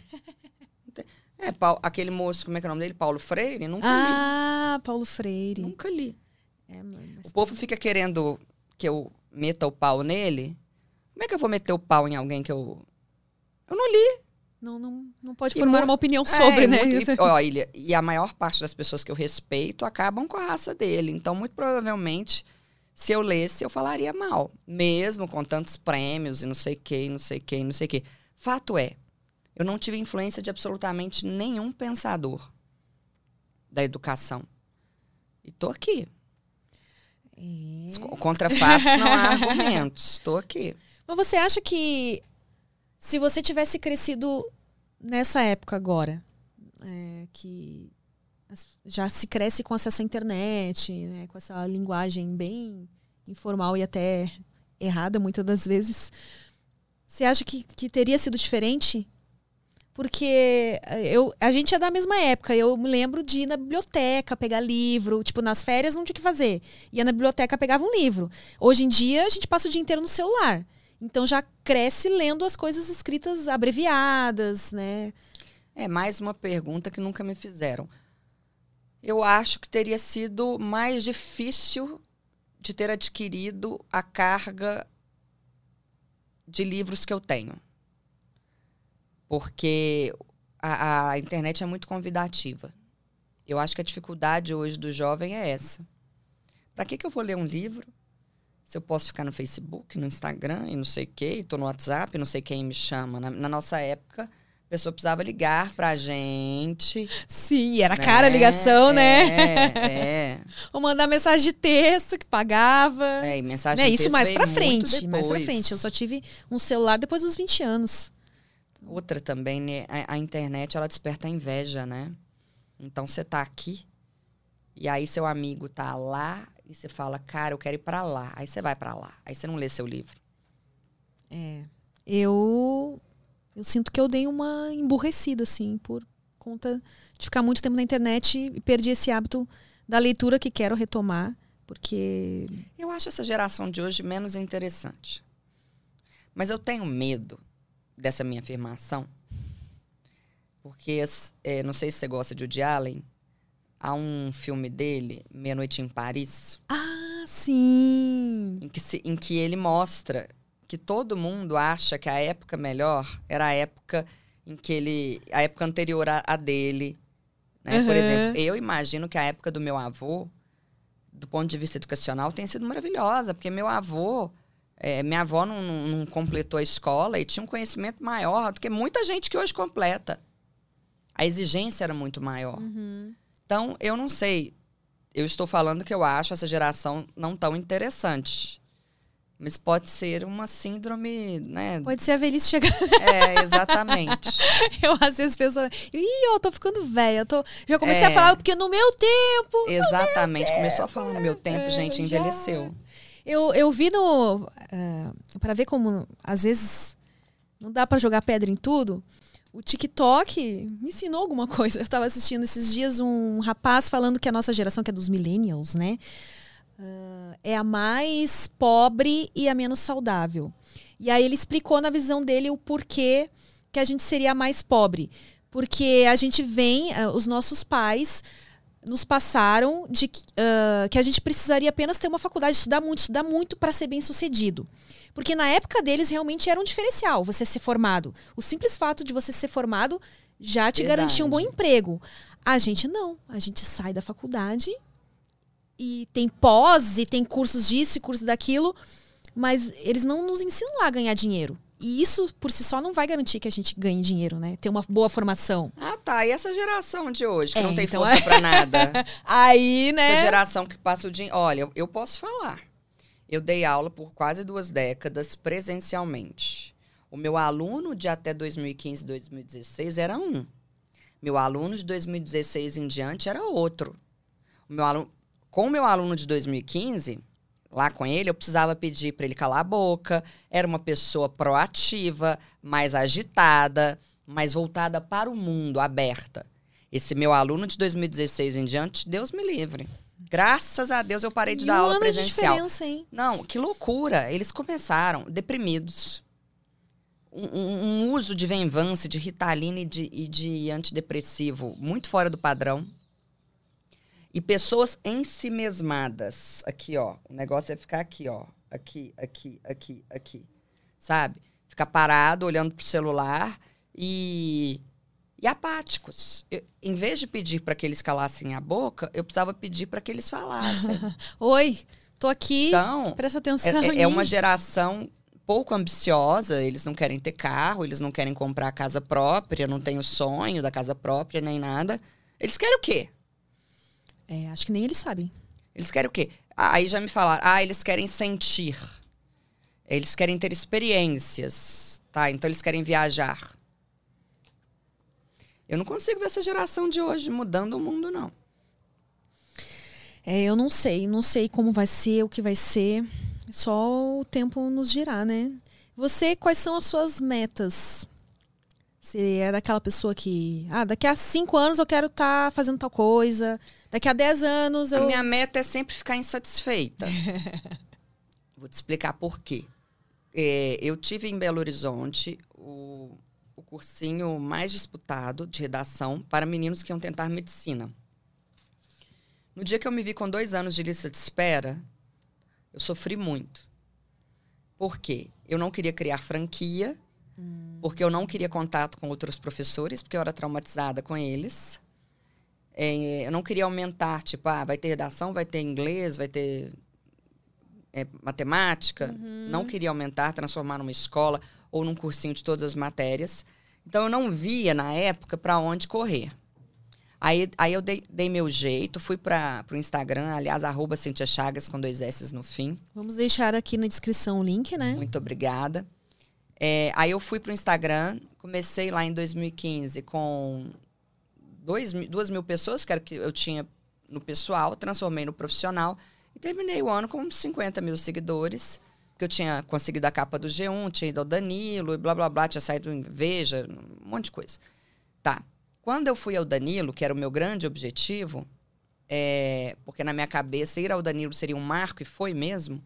É, aquele moço, como é que é o nome dele? Paulo Freire? Nunca
Ah, Paulo
li.
Freire.
Nunca li.
É,
O povo fica querendo que eu meta o pau nele. Como é que eu vou meter o pau em alguém que eu. Eu não li.
Não, não, não pode
E
formar uma opinião sobre,
É,
né?
muito- e, ó, Ilha, e a maior parte das pessoas que eu respeito acabam com a raça dele. Então, muito provavelmente, se eu lesse, eu falaria mal. Mesmo com tantos prêmios e não sei o que, não sei o que, não sei o que. Fato é, eu não tive influência de absolutamente nenhum pensador da educação. E tô aqui.
É.
Contra fatos não há argumentos. Tô aqui.
Mas você acha que se você tivesse crescido nessa época agora, é, que já se cresce com acesso à internet, né, com essa linguagem bem informal e até errada muitas das vezes, você acha que, que teria sido diferente? Porque eh, eu, a gente é da mesma época. Eu me lembro de ir na biblioteca pegar livro. Tipo, nas férias não tinha o que fazer. Ia na biblioteca, pegava um livro. Hoje em dia, a gente passa o dia inteiro no celular. Então já cresce lendo as coisas escritas abreviadas, né?
É mais uma pergunta que nunca me fizeram. Eu acho que teria sido mais difícil de ter adquirido a carga de livros que eu tenho. Porque a, a internet é muito convidativa. Eu acho que a dificuldade hoje do jovem é essa. Para que, que eu vou ler um livro se eu posso ficar no Facebook, no Instagram e não sei o quê, estou no WhatsApp, não sei quem me chama. Na, na, nossa época, a pessoa precisava ligar pra gente.
Sim, era né? cara a ligação, né?
É, é.
Ou mandar mensagem de texto que pagava.
É, e mensagem
né?
de
Isso
texto
mais
veio
pra frente, mais pra frente. Eu só tive um celular depois dos 20 anos.
Outra também, né? A, a internet, ela desperta a inveja, né? Então, você tá aqui, e aí seu amigo tá lá, e você fala, cara, eu quero ir pra lá. Aí você vai pra lá. Aí você não lê seu livro.
É. Eu eu sinto que eu dei uma emburrecida assim por conta de ficar muito tempo na internet e perdi esse hábito da leitura que quero retomar, porque
Eu acho essa geração de hoje menos interessante. Mas eu tenho medo dessa minha afirmação. Porque, é, não sei se você gosta de Woody Allen, há um filme dele, Meia-Noite em Paris,
ah, sim.
em que, se- em que ele mostra que todo mundo acha que a época melhor era a época em que ele. a época anterior à, dele. né? Por
Uhum.
exemplo, eu imagino que a época do meu avô, do ponto de vista educacional, tenha sido maravilhosa, porque meu avô. é, minha avó não, não- não completou a escola e tinha um conhecimento maior do que muita gente que hoje completa. A exigência era muito maior.
Uhum.
Então, eu não sei. Eu estou falando que eu acho essa geração não tão interessante. Mas pode ser uma síndrome, né?
Pode ser a velhice chegar.
É, exatamente.
Eu às vezes penso, ih, eu tô ficando velha, tô já comecei
É.
a falar porque no meu tempo
exatamente. Começou a falar no meu tempo,
É,
gente,
já.
envelheceu.
Eu, eu vi no. para ver como, às vezes, não dá pra jogar pedra em tudo. O TikTok me ensinou alguma coisa. Eu tava assistindo esses dias um rapaz falando que a nossa geração, que é dos millennials, né? Ah, é a mais pobre e a menos saudável. E aí ele explicou na visão dele o porquê que a gente seria a mais pobre. Porque a gente vem, ah, os nossos pais nos passaram de que, ah, que a gente precisaria apenas ter uma faculdade, estudar muito, estudar muito para ser bem sucedido. Porque na época deles realmente era um diferencial você ser formado. O simples fato de você ser formado já te
Verdade.
garantia um bom emprego. A gente não. A gente sai da faculdade e tem pós e tem cursos disso e cursos daquilo, mas eles não nos ensinam lá a ganhar dinheiro. E isso por si só não vai garantir que a gente ganhe dinheiro, né? Ter uma boa formação.
Ah, tá. E essa geração de hoje, que
É,
não tem
então
força pra nada?
Aí, né?
Essa geração que passa o dia. Olha, eu, eu posso falar. Eu dei aula por quase duas décadas presencialmente. O meu aluno de até 2015, 2016 era um. Meu aluno de 2016 em diante era outro. O meu aluno, com o meu aluno de 2015, lá com ele, eu precisava pedir para ele calar a boca. Era uma pessoa proativa, mais agitada, mais voltada para o mundo, aberta. Esse meu aluno de 2016 em diante, Deus me livre. Graças a Deus eu parei de
E
dar
um
aula
ano de
presencial.
diferença, hein?
Não, que loucura. Eles começaram deprimidos. Um, um- um uso de Venvance, de Ritalina e de, e de antidepressivo muito fora do padrão. E pessoas ensimesmadas. Aqui, ó. O negócio é ficar aqui, ó. Aqui, aqui, aqui, aqui. Sabe? Ficar parado, olhando pro celular e. E apáticos. Eu- em vez de pedir para que eles calassem a boca, eu precisava pedir para que eles falassem.
Oi, tô aqui.
Então,
Presta
é,
atenção.
é- é uma geração pouco ambiciosa, eles não querem ter carro, eles não querem comprar casa própria, não tem o sonho da casa própria nem nada. Eles querem o quê?
É, acho que nem eles sabem.
Eles querem o quê? Aí já me falaram, ah, eles querem sentir. Eles querem ter experiências, tá? Então eles querem viajar. Eu não consigo ver essa geração de hoje mudando o mundo, não.
É, eu não sei, não sei como vai ser, o que vai ser. Só o tempo nos dirá, né? Você, quais são as suas metas? Você é daquela pessoa que, ah, daqui a cinco anos eu quero estar fazendo tal coisa, daqui a dez anos eu.
A minha meta é sempre ficar insatisfeita. Vou te explicar por quê. É, eu tive em Belo Horizonte o, o cursinho mais disputado de redação para meninos que iam tentar medicina. No dia que eu me vi com dois anos de lista de espera, eu sofri muito. Por quê? Eu não queria criar franquia, porque eu não queria contato com outros professores, porque eu era traumatizada com eles. É, eu não queria aumentar, tipo, ah, vai ter redação, vai ter inglês, vai ter é, matemática. Não queria aumentar, transformar numa escola ou num cursinho de todas as matérias. Então eu não via na época para onde correr. Aí, aí eu dei, dei meu jeito, fui para o Instagram, aliás, arroba Cintia Chagas com dois S no fim.
Vamos deixar aqui na descrição o link, né?
Muito obrigada. É, aí eu fui pro Instagram, comecei lá em 2015 com dois, duas mil pessoas, que era o que eu tinha no pessoal, transformei no profissional e terminei o ano com uns 50 mil seguidores, que eu tinha conseguido a capa do G1, tinha ido ao Danilo e blá blá blá, tinha saído em Veja, um monte de coisa. Tá. Quando eu fui ao Danilo, que era o meu grande objetivo, é, porque na minha cabeça ir ao Danilo seria um marco, e foi mesmo,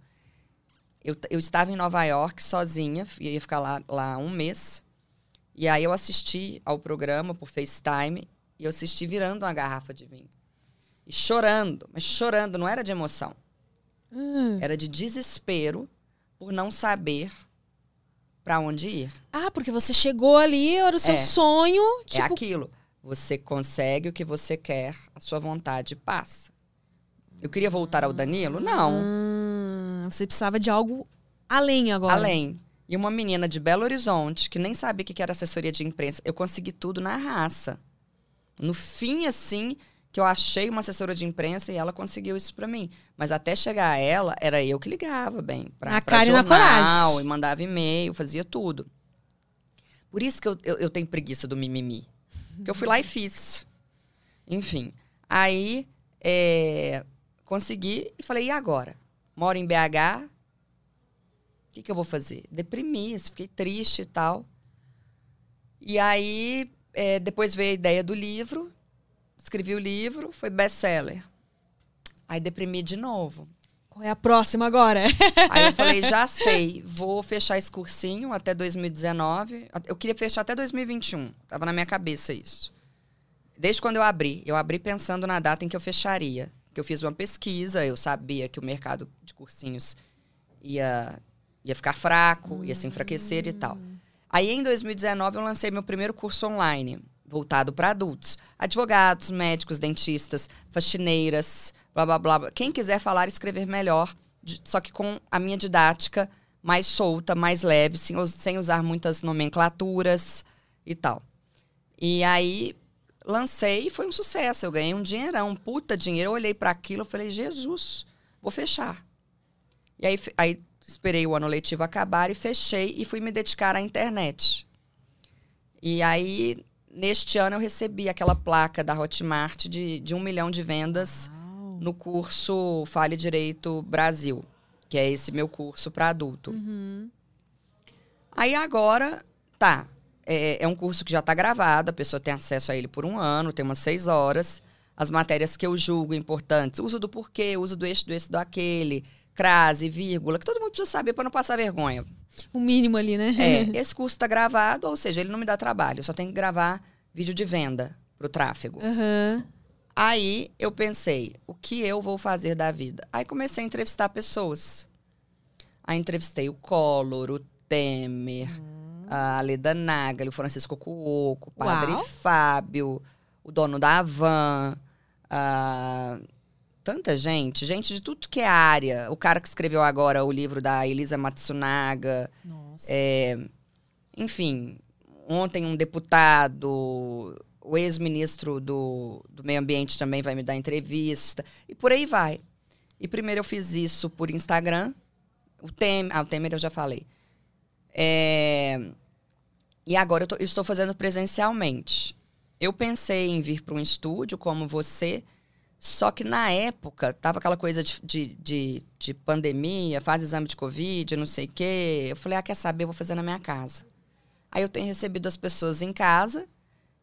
eu, eu estava em Nova York sozinha, ia ficar lá, lá um mês. E aí eu assisti ao programa por FaceTime e eu assisti virando uma garrafa de vinho. E chorando, mas chorando, não era de emoção.
Hum.
Era de desespero por não saber para onde ir.
Ah, porque você chegou ali, era o seu
É.
sonho.
É
Tipo,
aquilo. Você consegue o que você quer, a sua vontade passa. Eu queria voltar ao Danilo? Não.
Hum, você precisava de algo além agora.
Além. E uma menina de Belo Horizonte, que nem sabia o que era assessoria de imprensa, eu consegui tudo na raça. No fim, assim, que eu achei uma assessora de imprensa e ela conseguiu isso pra mim. Mas até chegar a ela, era eu que ligava, bem. Pra,
Na
pra
cara e na
jornal,
coragem.
E mandava e-mail, fazia tudo. Por isso que eu, eu, eu tenho preguiça do mimimi. Porque eu fui lá e fiz. Enfim. Aí, é, consegui e falei, e agora? Moro em BH, o que, que eu vou fazer? Deprimi, fiquei triste e tal. E aí, é, depois veio a ideia do livro, escrevi o livro, foi best-seller. Aí deprimi de novo.
Qual é a próxima agora?
Aí eu falei, já sei, vou fechar esse cursinho até 2019. Eu queria fechar até 2021. Tava na minha cabeça isso. Desde quando eu abri. Eu abri pensando na data em que eu fecharia. Que eu fiz uma pesquisa, eu sabia que o mercado de cursinhos ia, ia ficar fraco, ia se enfraquecer e tal. Aí em 2019 eu lancei meu primeiro curso online, voltado para adultos. Advogados, médicos, dentistas, faxineiras, blá blá blá. Quem quiser falar e escrever melhor, só que com a minha didática mais solta, mais leve, sem, sem usar muitas nomenclaturas e tal. E aí lancei e foi um sucesso. Eu ganhei um dinheirão, um puta dinheiro. Eu olhei para aquilo e falei, Jesus, vou fechar. E aí, aí esperei o ano letivo acabar e fechei e fui me dedicar à internet. E aí, neste ano, eu recebi aquela placa da Hotmart de, de um milhão de vendas no curso Fale Direito Brasil, que é esse meu curso para adulto.
Uhum.
Aí agora, tá. É, é um curso que já está gravado, a pessoa tem acesso a ele por um ano, tem umas seis horas. As matérias que eu julgo importantes, uso do porquê, uso do eixo, do esse, do aquele, crase, vírgula, que todo mundo precisa saber para não passar vergonha.
O mínimo ali, né?
É, esse curso está gravado, ou seja, ele não me dá trabalho, eu só tenho que gravar vídeo de venda para o tráfego.
Aham.
Aí eu pensei, o que eu vou fazer da vida? Aí comecei a entrevistar pessoas. Aí entrevistei o Collor, o Temer, a Leda Nagel, o Francisco Cuoco, o Padre
Uau.
Fábio, o dono da Avan, a- tanta gente, gente de tudo que é área. O cara que escreveu agora o livro da Elisa Matsunaga,
Nossa.
é, enfim, ontem um deputado, o ex-ministro do, do Meio Ambiente também vai me dar entrevista, e por aí vai. E primeiro eu fiz isso por Instagram, o Temer, ah, o Temer eu já falei. É, e agora eu tô- eu estou fazendo presencialmente. Eu pensei em vir para um estúdio como você, só que na época tava aquela coisa de, de, de, de pandemia, faz exame de Covid, não sei o quê. Eu falei, ah, quer saber? Eu vou fazer na minha casa. Aí eu tenho recebido as pessoas em casa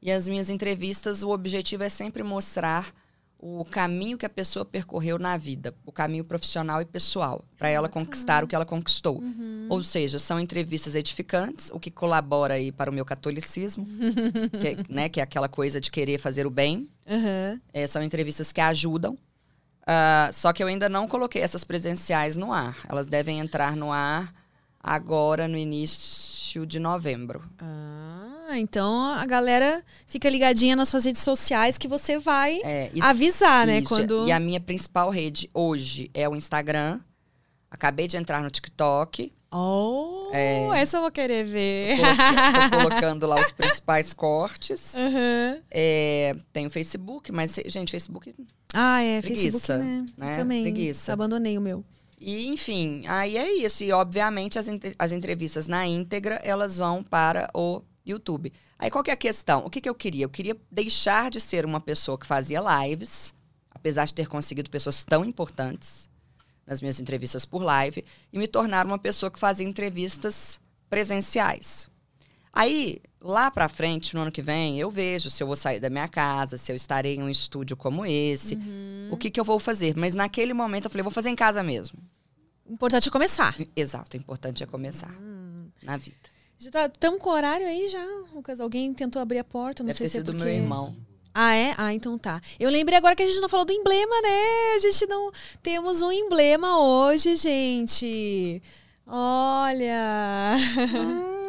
e as minhas entrevistas, o objetivo é sempre mostrar o caminho que a pessoa percorreu na vida, o caminho profissional e pessoal, para ela conquistar o que ela conquistou. Ou seja, são entrevistas edificantes, o que colabora aí para o meu catolicismo, que, é, né, que é aquela coisa de querer fazer o bem.
Aham.
É, são entrevistas que ajudam. Ah, só que eu ainda não coloquei essas presenciais no ar. Elas devem entrar no ar agora, no início início de novembro.
Ah, então a galera fica ligadinha nas suas redes sociais que você vai
É, e,
avisar, né?
isso,
Quando.
e a minha principal rede hoje é o Instagram. Acabei de entrar no TikTok.
Oh,
É.
essa eu vou querer ver.
Coloca- Tô colocando lá os principais cortes.
Aham.
É, tem o Facebook, mas, gente, Facebook.
Ah, é,
Preguiça,
Facebook, né?
Né?
também.
Preguiça.
Abandonei o meu.
E, enfim, aí é isso. E, obviamente, as, as entrevistas na íntegra, elas vão para o YouTube. Aí, qual que é a questão? O que, que eu queria? Eu queria deixar de ser uma pessoa que fazia lives, apesar de ter conseguido pessoas tão importantes nas minhas entrevistas por live, e me tornar uma pessoa que fazia entrevistas presenciais. Aí, lá pra frente, no ano que vem, eu vejo se eu vou sair da minha casa, se eu estarei em um estúdio como esse,
Uhum.
o que, que eu vou fazer. Mas naquele momento eu falei, vou fazer em casa mesmo.
O importante é começar.
Exato, o importante é começar
Hum.
na vida.
Já tá tão com horário aí já, Lucas? Alguém tentou abrir a porta, não
Deve
sei
ter
se é
sido
porque...
meu irmão.
Ah, é? Ah, então tá. Eu lembrei agora que a gente não falou do emblema, né? A gente não... Temos um emblema hoje, gente. Olha...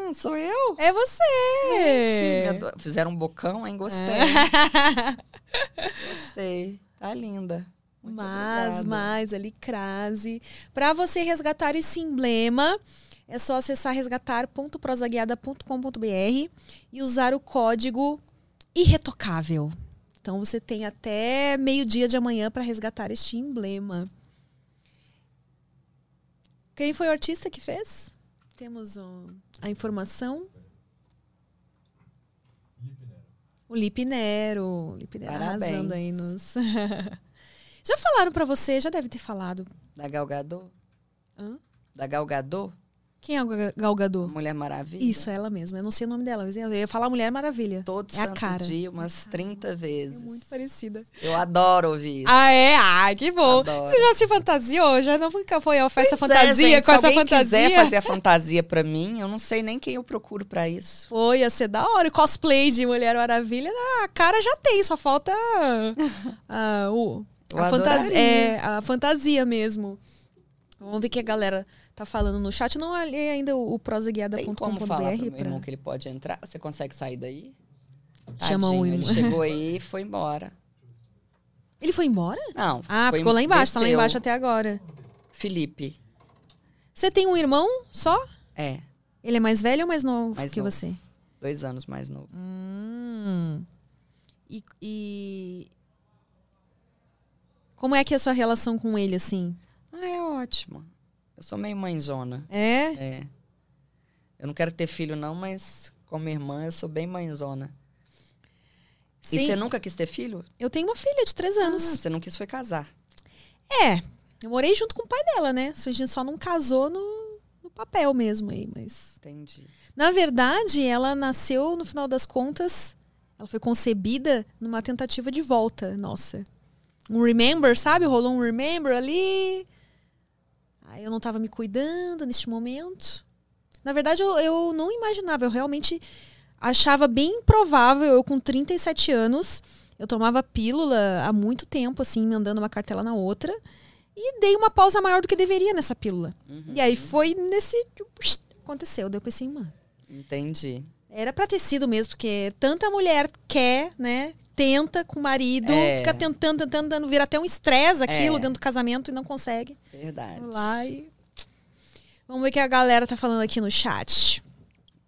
Hum, sou eu?
É você!
Gente, Fizeram um bocão, hein? Gostei. Gostei. Tá linda. Muito
Mas,
obrigada.
mais ali, crase. Para você resgatar esse emblema, é só acessar resgatar.prosaguiada.com.br e usar o código irretocável. Então você tem até meio-dia de amanhã para resgatar este emblema. Quem foi o artista que fez? Temos o- a informação. O Lipe Nero. O Lipe Nero
Parabéns.
arrasando aí nos. já falaram pra você, já deve ter falado.
Da Galgador?
Hã?
Da Galgador?
Quem é o Ga- Gal Gadot?
Mulher Maravilha?
Isso, é ela mesma. Eu não sei o nome dela, mas eu ia falar Mulher Maravilha.
Todo
É a
santo
cara.
dia, umas 30
É
vezes.
muito parecida.
Eu adoro ouvir isso.
Ah, é? Ai, que bom.
Adoro.
Você já se fantasiou? Já não foi, a festa
Pois é,
fantasia
gente,
com
se
essa fantasia?
quiser fazer a fantasia pra mim, eu não sei nem quem eu procuro pra isso.
Foi, ia ser da hora. O cosplay de Mulher Maravilha, a cara já tem, só falta ah, o,
Eu
a, fantasia, é, a fantasia mesmo. Vamos ver o que a galera tá falando no chat. Não olhei ainda o, o
Tem como falar pro
prosaguiada.com.br. pra-
irmão que ele pode entrar? Você consegue sair daí?
Chama o
Tadinho, Ele
irmão.
chegou aí e foi embora.
Ele foi embora?
Não.
Ah, ficou lá embaixo, tá lá
desceu.
embaixo até agora.
Felipe.
Você tem um irmão só?
É,
Ele é mais velho ou mais novo
Mais
que
novo.
você?
dois anos mais novo.
Hum. E, e- Como é que é a sua relação com ele, assim?
Ah, é ótimo. Eu sou meio mãezona.
É?
É. Eu não quero ter filho, não, mas como irmã, eu sou bem mãezona. E
Sim.
você nunca quis ter filho?
Eu tenho uma filha de três
Ah,
anos.
você não quis foi casar.
É. Eu morei junto com o pai dela, né? A gente só não casou no, no papel mesmo aí, mas.
Entendi.
Na verdade, ela nasceu, no final das contas, ela foi concebida numa tentativa de volta, nossa. Um remember, sabe? Rolou um remember ali. Aí eu não tava me cuidando neste momento. Na verdade, eu, eu não imaginava, eu realmente achava bem improvável, eu com 37 anos, eu tomava pílula há muito tempo, assim, mandando uma cartela na outra, e dei uma pausa maior do que deveria nessa pílula.
Uhum.
E aí foi nesse. Aconteceu. Daí eu pensei, mano.
Entendi.
Era pra ter sido mesmo, porque tanta mulher quer, né? Tenta com o marido,
É.
fica tentando, tentando, tentando, vira até um estresse aquilo
É.
dentro do casamento e não consegue.
Verdade.
Vamos lá e. Vamos ver o que a galera tá falando aqui no chat.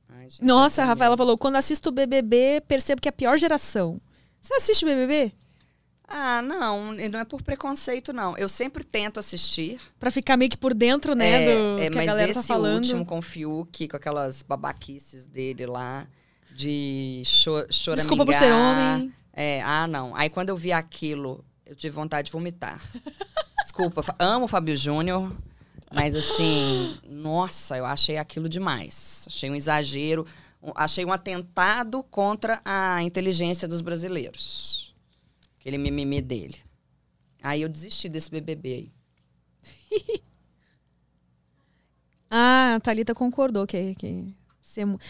Ai, gente,
Nossa, a Rafaela falou: quando assisto o BBB, percebo que é a pior geração. Você assiste BBB?
Ah, não, não é por preconceito, não. Eu sempre tento assistir.
Pra ficar meio que por dentro, né?
é,
do
é,
que a
mas
galera
esse
tá falando.
último com o Fiuk, com aquelas babaquices dele lá, de cho choramingar.
Desculpa por ser homem.
É, ah, não. Aí quando eu vi aquilo, eu tive vontade de vomitar. Desculpa, amo o Fábio Júnior, mas assim, nossa, eu achei aquilo demais. Achei um exagero, achei um atentado contra a inteligência dos brasileiros. Aquele mimimi dele. Aí eu desisti desse BBB aí.
Ah, a Thalita concordou que. que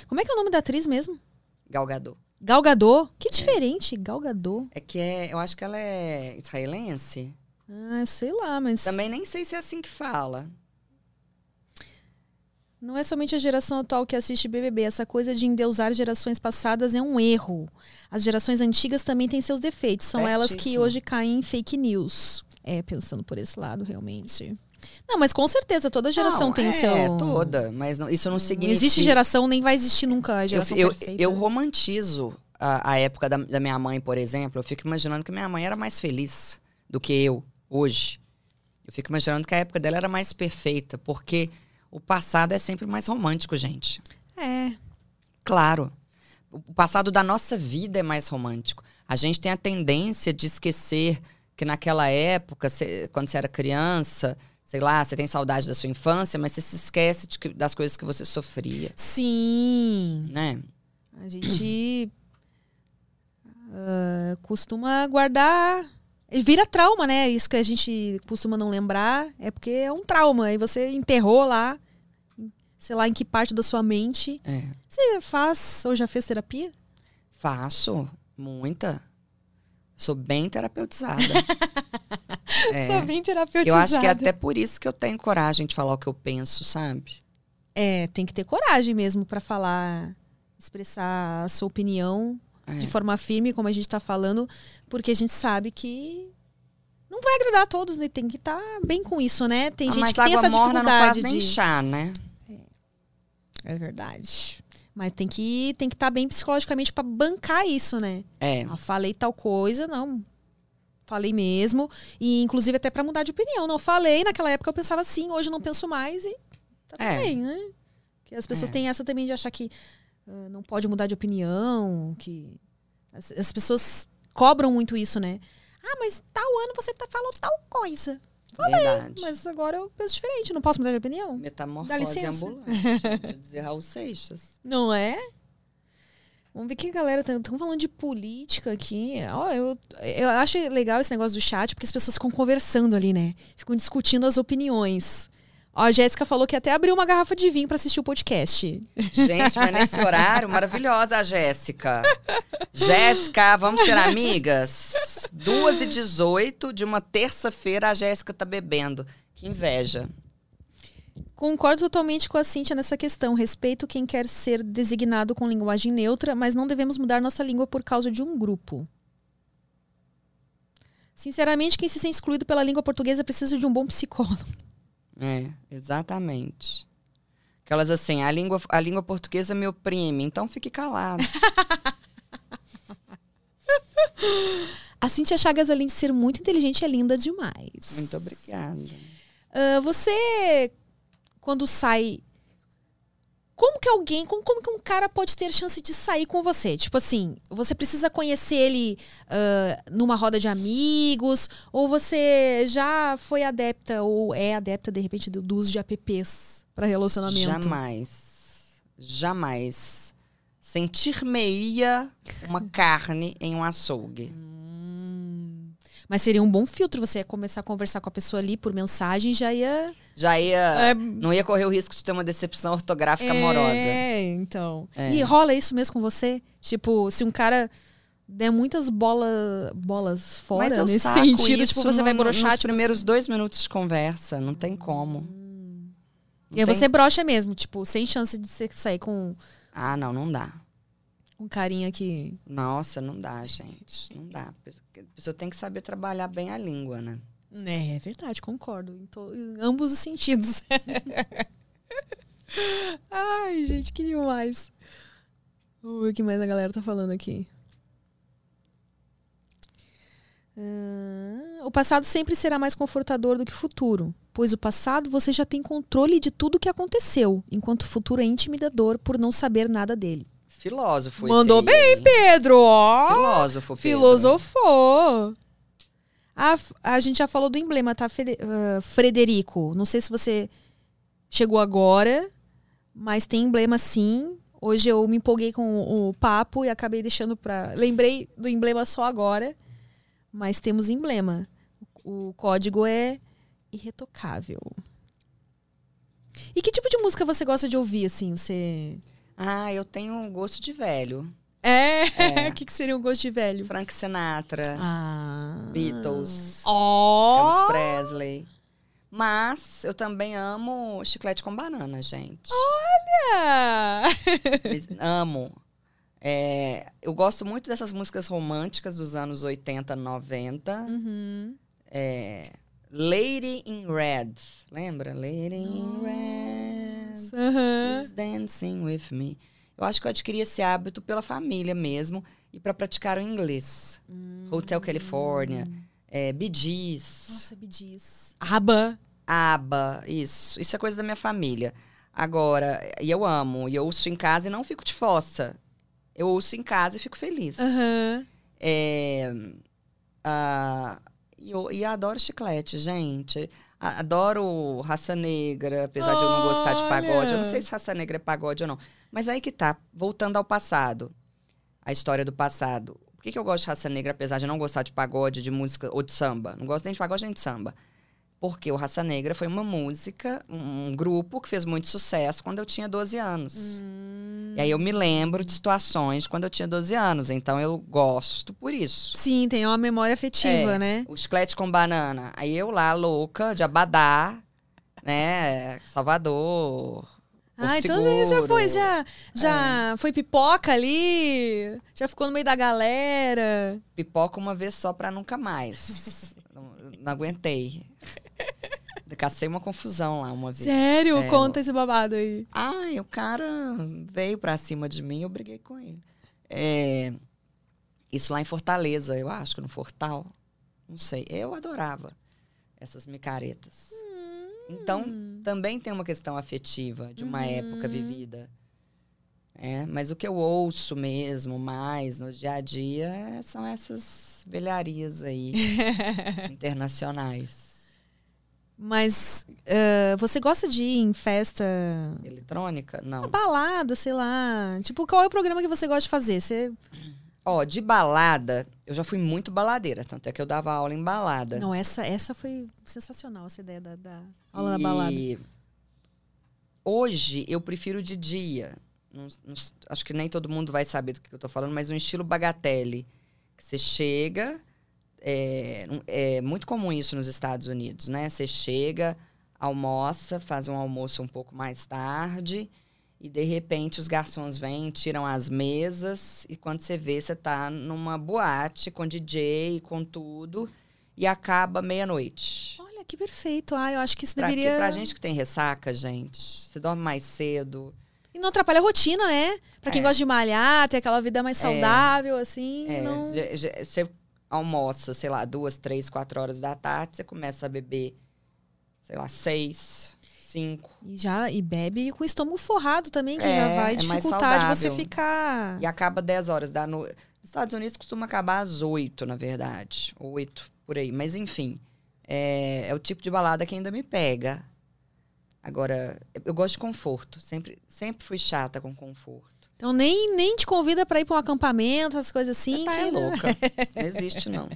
Como é que é o nome da atriz mesmo?
Galgador.
Gal Gadot? Que diferente, Gal Gadot.
É que é, eu acho que ela é israelense.
Ah, eu sei lá, mas.
Também nem sei se é assim que fala.
Não é somente a geração atual que assiste BBB. Essa coisa de endeusar gerações passadas é um erro. As gerações antigas também têm seus defeitos. São elas que
Certíssimo.
hoje caem em fake news. É, pensando por esse lado, realmente. Não, mas com certeza, toda geração
Não,
tem
é,
o seu.
toda. Mas não- isso não
Não
significa...
existe geração, nem vai existir nunca a
Eu,
geração
eu,
perfeita.
eu romantizo a, a época da, da minha mãe, por exemplo. Eu fico imaginando que minha mãe era mais feliz do que eu, hoje. Eu fico imaginando que a época dela era mais perfeita, porque o passado é sempre mais romântico, gente.
É.
Claro. O passado da nossa vida é mais romântico. A gente tem a tendência de esquecer que naquela época, cê- quando você era criança, sei lá, você tem saudade da sua infância, mas você se esquece que- das coisas que você sofria,
Sim.
né?
A gente ah, costuma guardar. Vira trauma, né? Isso que a gente costuma não lembrar é porque é um trauma. E você enterrou lá, sei lá em que parte da sua mente.
É.
Você faz ou já fez terapia?
Faço, muita. Sou bem terapeutizada. É.
Sou bem
Eu
terapeutizada.
acho que é até por isso que eu tenho coragem de falar o que eu penso, sabe?
É, tem que ter coragem mesmo pra falar, expressar a sua opinião
É.
de forma firme, como a gente tá falando, porque a gente sabe que não vai agradar a todos, né? Tem que estar bem com isso, né? Tem
Ah,
gente que tem essa
morna não faz
dificuldade
nem
de...
chá, né?
É verdade. Mas tem que tem que estar bem psicologicamente pra bancar isso, né?
É.
Ah, falei tal coisa, não. Falei mesmo. E inclusive até pra mudar de opinião. Não falei, naquela época eu pensava assim, hoje eu não penso mais e tá
É.
bem, né? Que as pessoas
É.
têm essa também de achar que ah, não pode mudar de opinião, que as, as pessoas cobram muito isso, né? Ah, mas tal ano você tá, falou tal coisa.
Verdade.
Mas agora eu penso diferente, não posso mudar de opinião.
Metamorfose ambulante, de dizer Raul Seixas.
Não é? Vamos ver que a galera estão falando de política aqui. Ó, eu, eu acho legal esse negócio do chat, porque as pessoas ficam conversando ali, né? Ficam discutindo as opiniões. Ó, a Jéssica falou que até abriu uma garrafa de vinho pra assistir o podcast.
Gente, mas nesse horário, maravilhosa a Jéssica. Jéssica, vamos ser amigas? Duas e 18 de uma terça-feira, a Jéssica tá bebendo. Que inveja.
Concordo totalmente com a Cíntia nessa questão. Respeito quem quer ser designado com linguagem neutra, mas não devemos mudar nossa língua por causa de um grupo. Sinceramente, quem se sente excluído pela língua portuguesa precisa de um bom psicólogo.
É, exatamente. Aquelas assim, a língua, a língua portuguesa me oprime, então fique calado.
A Cíntia Chagas, além de ser muito inteligente, é linda demais.
Muito obrigada.
Ah, você, quando sai. Como que alguém, como, como que um cara pode ter chance de sair com você? Tipo assim, você precisa conhecer ele ah, numa roda de amigos? Ou você já foi adepta, ou é adepta, de repente, do, do uso de apps para relacionamento?
Jamais. Jamais. Sentir-me-ia uma carne em um açougue.
Hum. Mas seria um bom filtro você ia começar a conversar com a pessoa ali por mensagem, já ia.
Já ia.
É,
Não ia correr o risco de ter uma decepção ortográfica amorosa.
É, então.
É.
E rola isso mesmo com você? Tipo, se um cara der muitas bola, bolas fora nesse sentido, tipo, você vai
no-
broxar,
nos
tipo,
primeiros dois minutos de conversa. Não tem como.
assim.
Não
E aí
tem-
você brocha mesmo, tipo, sem chance de você sair com
Ah, não, não dá.
um carinha que.
Nossa, não dá, gente. Não dá. A pessoa tem que saber trabalhar bem a língua, né?
É, é verdade, concordo. Em, to- em ambos os sentidos. Ai, gente, que demais. O que mais a galera tá falando aqui. Ah, o passado sempre será mais confortador do que o futuro, pois o passado você já tem controle de tudo o que aconteceu, enquanto o futuro é intimidador por não saber nada dele.
Filósofo.
Mandou
aí, hein?
Pedro, ó!
Filósofo, Pedro.
Filosofou. A, a gente já falou do emblema, tá, Fede- ah, Frederico? Não sei se você chegou agora, mas tem emblema sim. Hoje eu me empolguei com o, o papo e acabei deixando pra. Lembrei do emblema só agora, mas temos emblema. O código é irretocável. E que tipo de música você gosta de ouvir, assim? Você.
Ah, eu tenho um gosto de velho.
É?
É.
O que, que seria um gosto de velho?
Frank Sinatra,
Ah.
Beatles,
Ó!
Elvis Presley. Mas eu também amo chiclete com banana, gente. Mas amo. É, eu gosto muito dessas músicas românticas dos anos 80, 90.
uhum.
É, Lady in Red. Lembra? Lady in Red. Is dancing with me. Eu acho que eu adquiri esse hábito pela família mesmo e para praticar o inglês. Hotel California, é, Gees,
Nossa, diz. Aba.
ABBA, isso. Isso é coisa da minha família. Agora, e eu amo, e eu ouço em casa e não fico de fossa. Eu ouço em casa e fico feliz.
Aham.
É, ah, e, eu, e adoro chiclete, gente. Adoro raça negra, apesar de eu não gostar de pagode. Eu não sei se raça negra é pagode ou não. Mas aí que tá, voltando ao passado. A história do passado. Por que, que eu gosto de raça negra, apesar de não gostar de pagode, de música ou de samba? Não gosto nem de pagode nem de samba. Porque o Raça Negra foi uma música, um um grupo que fez muito sucesso quando eu tinha 12 anos.
Hum.
E aí eu me lembro de situações quando eu tinha 12 anos. Então eu gosto por isso.
Sim, tem uma memória afetiva,
É.
né?
O chiclete com banana. Aí eu lá, louca, de Abadá, né? Salvador.
Ah, então você já foi, já, já foi pipoca ali, já ficou no meio da galera.
Pipoca uma vez só pra nunca mais. não, não aguentei. Cacei uma confusão lá uma vez.
Sério?
É,
Conta esse babado aí.
Ai, o cara veio pra cima de mim, eu briguei com ele. É, isso lá em Fortaleza, eu acho que no Fortal. Não sei. Eu adorava essas micaretas. Então, também tem uma questão afetiva de uma época vivida. É, mas o que eu ouço mesmo mais no dia a dia são essas velharias aí internacionais.
Mas eh, você gosta de ir em festa,
Eletrônica? Não.
balada, sei lá. Tipo, qual é o programa que você gosta de fazer? Você...
Ó, de balada, eu já fui muito baladeira, tanto é que eu dava aula em balada.
Não, essa, essa foi sensacional, essa ideia da, da aula na balada.
E hoje eu prefiro de dia. Não- não- acho que nem todo mundo vai saber do que eu tô falando, mas um estilo bagatelle. Que você chega. É, é muito comum isso nos Estados Unidos, né? Você chega, almoça, faz um almoço um pouco mais tarde. E de repente os garçons vêm, tiram as mesas. E quando você vê, você tá numa boate com DJ, com tudo. E acaba meia-noite.
Olha, que perfeito. Ah, eu acho que isso
Pra,
deveria...
quê? pra gente que tem ressaca, gente, você dorme mais cedo.
E não atrapalha a rotina, né? Pra quem
É.
gosta de malhar, ter aquela vida mais saudável, assim.
É,
não...
Você almoça, sei lá, duas, três, quatro horas da tarde, você começa a beber, sei lá, seis, cinco.
E já e bebe com o estômago forrado também, que
É,
já vai
é
dificultar de você ficar.
E acaba 10 horas da noite. Nos Estados Unidos costuma acabar às oito, na verdade. Oito, por aí. Mas enfim, é, é o tipo de balada que ainda me pega. Agora, eu gosto de conforto. Sempre, sempre fui chata com conforto.
Então nem, nem te convida pra ir pra um acampamento, essas coisas assim.
Tá
que
é
não-
louca. Não existe, não.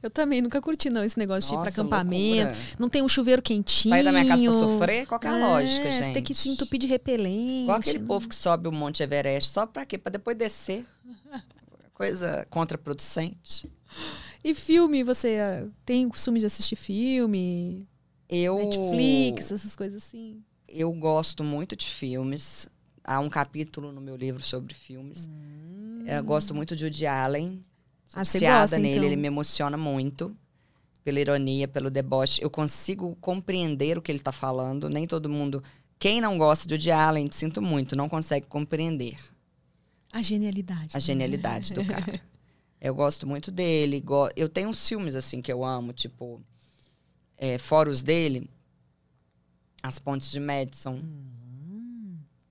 Eu também nunca curti, não, esse negócio de ir pra
Nossa,
acampamento.
loucura.
Não tem um chuveiro quentinho.
Sair da minha casa pra sofrer? Qual que é a lógica,
É,
gente?
Tem que se entupir de repelente.
Igual aquele
né?
povo que sobe o Monte Everest só pra quê? Pra depois descer. Coisa contraproducente.
E filme, você ah, tem o costume de assistir filme?
Eu,
Netflix, essas coisas assim?
eu gosto muito de filmes. Há um capítulo no meu livro sobre filmes. Eu gosto muito de Woody Allen. Sou
Ah, gosta,
nele,
então?
ele me emociona muito. Pela ironia, pelo deboche. Eu consigo compreender o que ele tá falando. Nem todo mundo. Quem não gosta de Woody Allen, sinto muito, não consegue compreender.
A genialidade.
a
né?
genialidade do cara. Eu gosto muito dele. go- Eu tenho uns filmes assim que eu amo, tipo é, fora os dele, As Pontes de Madison.
Hum.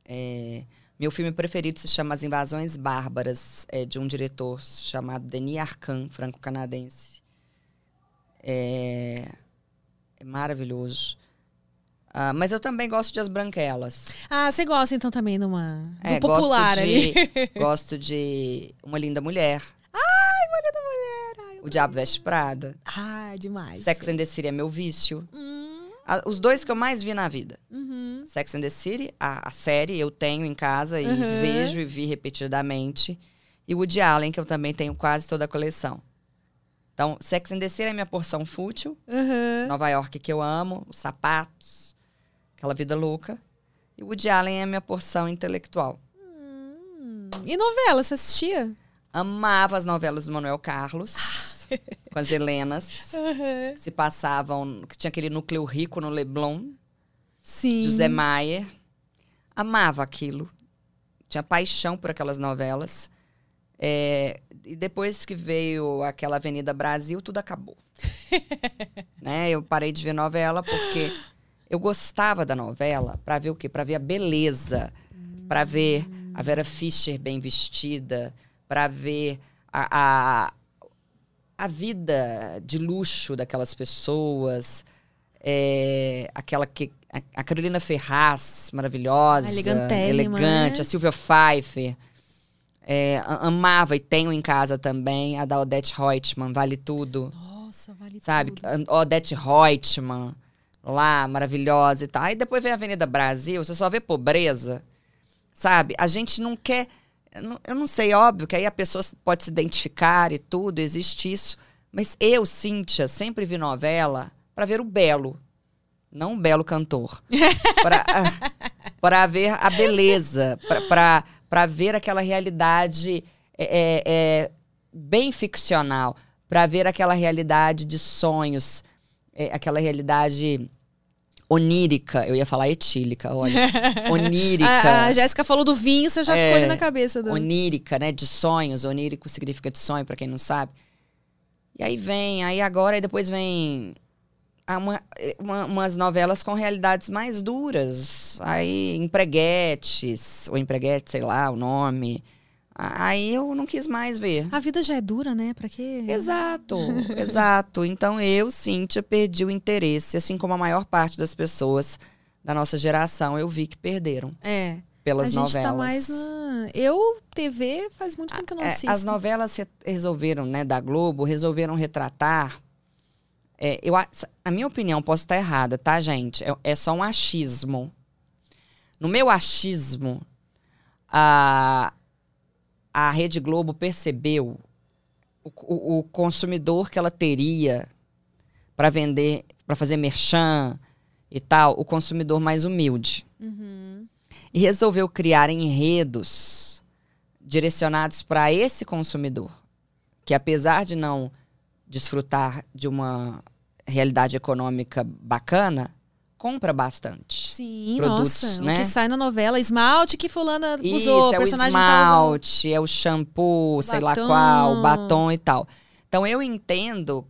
É, meu filme preferido se chama As Invasões Bárbaras, é de um diretor chamado Denis Arcand, franco-canadense. É, é maravilhoso. Ah, mas eu também gosto de As Branquelas.
Ah, você gosta então também de uma. Do
É,
popular
gosto
ali.
de, gosto de Uma Linda Mulher.
Ai, Maria da Mulher. Ai,
O Diabo Veste Prada.
Ah, demais.
Sex and the City é meu vício.
Hum,
A- os dois que eu mais vi na vida.
uhum.
Sex and the City, a, a série eu tenho em casa e
Uhum.
vejo e vi repetidamente. E o Woody Allen, que eu também tenho quase toda a coleção. Então, Sex and the City é minha porção fútil.
Aham.
Nova York que eu amo, os sapatos, aquela vida louca. E Woody Allen é minha porção intelectual.
Hum. E novela, você assistia?
Amava as novelas do Manuel Carlos, com as Helenas, que se passavam, que tinha aquele núcleo rico no Leblon,
Sim.
José Maier. Amava aquilo. Tinha paixão por aquelas novelas. É, e depois que veio aquela Avenida Brasil, tudo acabou. né? Eu parei de ver novela porque eu gostava da novela para ver o quê? Para ver a beleza, para ver a Vera Fischer bem vestida, para ver a, a, a vida de luxo daquelas pessoas, é, aquela que a, a Carolina Ferraz, maravilhosa, elegante,
né?
a Silvia Pfeiffer. É, amava e tenho em casa também a da Odette Reutemann, Vale Tudo.
Nossa, vale
Sabe?
tudo.
A Odette Reutemann, lá, maravilhosa e tal. Aí depois vem a Avenida Brasil, você só vê pobreza. Sabe? A gente não quer. Eu não- Eu não sei, óbvio que aí a pessoa pode se identificar e tudo, existe isso. Mas eu, Cíntia, sempre vi novela para ver o belo, não o belo cantor. Para ver a beleza, para ver aquela realidade é, é, é, bem ficcional, para ver aquela realidade de sonhos, é, aquela realidade onírica. Eu ia falar etílica, olha. onírica.
A, a Jéssica falou do vinho, você já
É,
ficou ali na cabeça do.
onírica, né? De sonhos. Onírico significa de sonho, pra quem não sabe. E aí vem, aí agora, e depois vem uma- uma- umas novelas com realidades mais duras. Aí, empreguetes, ou empreguete, sei lá o nome. Aí eu não quis mais ver.
A vida já é dura, né? Pra quê?
Exato, exato. Então eu, Cíntia, perdi o interesse, assim como a maior parte das pessoas da nossa geração, eu vi que perderam
É.
pelas
gente
novelas.
tá mais na. Eu, TV, faz muito tempo que eu não
É,
assisto.
as novelas re- resolveram, né, da Globo, resolveram retratar. é, eu, a, a minha opinião, posso estar errada, tá, gente? É, é só um achismo. No meu achismo, a, a Rede Globo percebeu o, o- o consumidor que ela teria para vender, para fazer merchan e tal, o consumidor mais humilde
Uhum.
e resolveu criar enredos direcionados para esse consumidor, que apesar de não desfrutar de uma realidade econômica bacana, compra bastante.
Sim,
Produtos,
nossa.
né?
O que sai na novela, esmalte que fulana
Isso,
usou,
é o
usou.
esmalte, é o shampoo, sei lá
Batom.
qual, batom e tal. Então eu entendo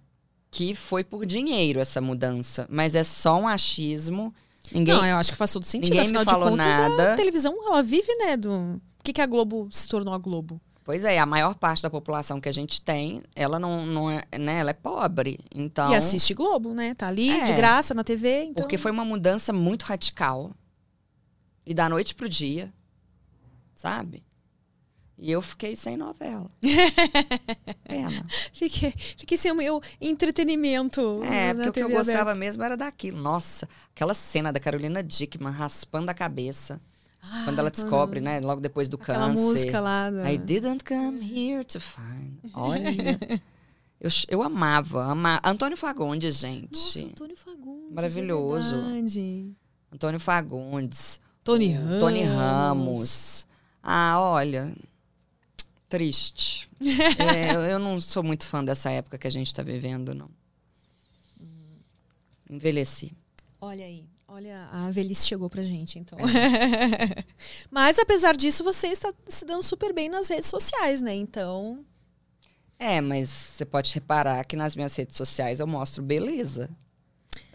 que foi por dinheiro essa mudança, mas é só um achismo. Ninguém
Não, eu acho que faz todo sentido.
ninguém
Afinal
me falou
de contas,
nada.
a televisão, ela vive, né? Do... Por que, que a Globo se tornou a Globo?
Pois é, a maior parte da população que a gente tem, ela não, não é, né, ela é pobre. Então,
E assiste Globo, né? Tá ali,
É.
de graça, na TV. Então...
porque foi uma mudança muito radical. E da noite pro dia, sabe? E eu fiquei sem novela. Pena.
Fiquei, fiquei sem o meu entretenimento.
É, porque o que eu gostava mesmo era daquilo. Nossa, aquela cena da Carolina Dickman raspando a cabeça. Quando ela
Ah,
descobre, né? Logo depois do
Aquela
câncer.
música lá. Do...
I didn't come here to find. Olha. eu, eu amava, amava. Antônio Fagundes, gente.
Nossa, Antônio Fagundes.
Maravilhoso.
É verdade.
Antônio Fagundes.
Tony Ramos.
Tony Ramos. Ah, olha. Triste. É, eu, eu não sou muito fã dessa época que a gente tá vivendo, não. Envelheci.
Olha aí. Olha, a velhice chegou pra gente, então.
É.
Mas apesar disso, você está se dando super bem nas redes sociais, né? Então.
É, mas você pode reparar que nas minhas redes sociais eu mostro beleza.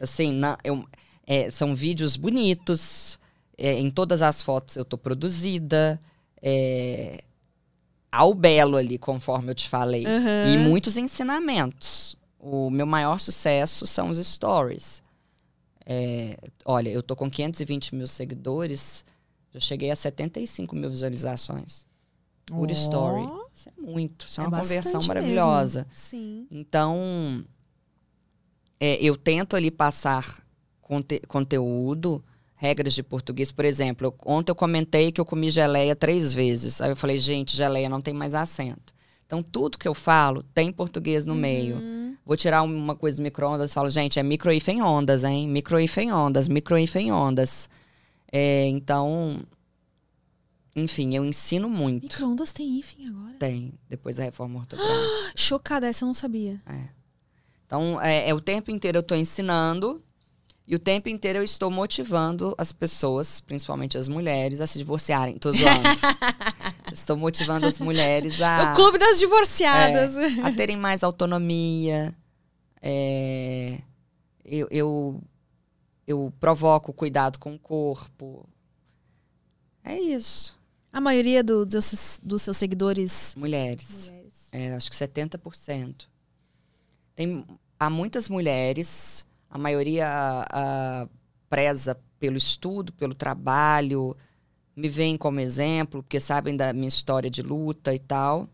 Assim, na- eu- é, são vídeos bonitos. é, em todas as fotos eu tô produzida. É, ao belo ali, conforme eu te falei.
Aham.
E muitos ensinamentos. O meu maior sucesso são os stories. É, olha, eu tô com 520 mil seguidores. Já cheguei a 75 mil visualizações. Por
Ó,
story. Isso é muito. Isso é,
é
uma conversão
mesmo.
maravilhosa.
Sim.
Então, é, eu tento ali passar conte- conteúdo, regras de português. Por exemplo, eu- ontem eu comentei que eu comi geleia três vezes. Aí eu falei, gente, geleia não tem mais acento. Então, tudo que eu falo tem português no meio. Vou tirar uma coisa do micro-ondas, falo, gente, é micro-if em ondas, hein? Micro-if em ondas, micro-if em ondas. É, então, enfim, eu ensino muito.
Micro-ondas tem hífen agora?
Tem, depois da reforma ortográfica.
Chocada, essa eu não sabia.
Então, é, é o tempo inteiro eu estou ensinando e o tempo inteiro eu estou motivando as pessoas, principalmente as mulheres, a se divorciarem. Tô zoando. estou motivando as mulheres a,
O clube das divorciadas.
a terem mais autonomia. É, eu, eu, eu provoco cuidado com o corpo. É isso.
A maioria do- dos, seus, dos seus seguidores.
Mulheres.
Mulheres.
É, acho que 70%. Tem, há muitas mulheres, a maioria ah, preza pelo estudo, pelo trabalho, me veem como exemplo, porque sabem da minha história de luta e tal.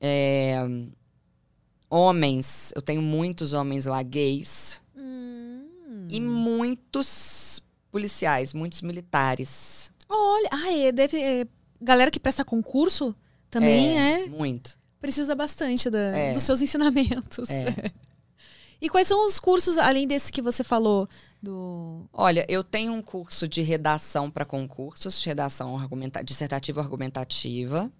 É, homens, eu tenho muitos homens lá gays
Hum.
e muitos policiais, muitos militares.
Olha, ah, é, deve. é, galera que presta concurso também é.
Muito.
Precisa bastante da-
É.
dos seus ensinamentos.
É.
E quais são os cursos, além desse que você falou? Do.
Olha, eu tenho um curso de redação para concursos, de redação argumenta dissertativa argumentativa.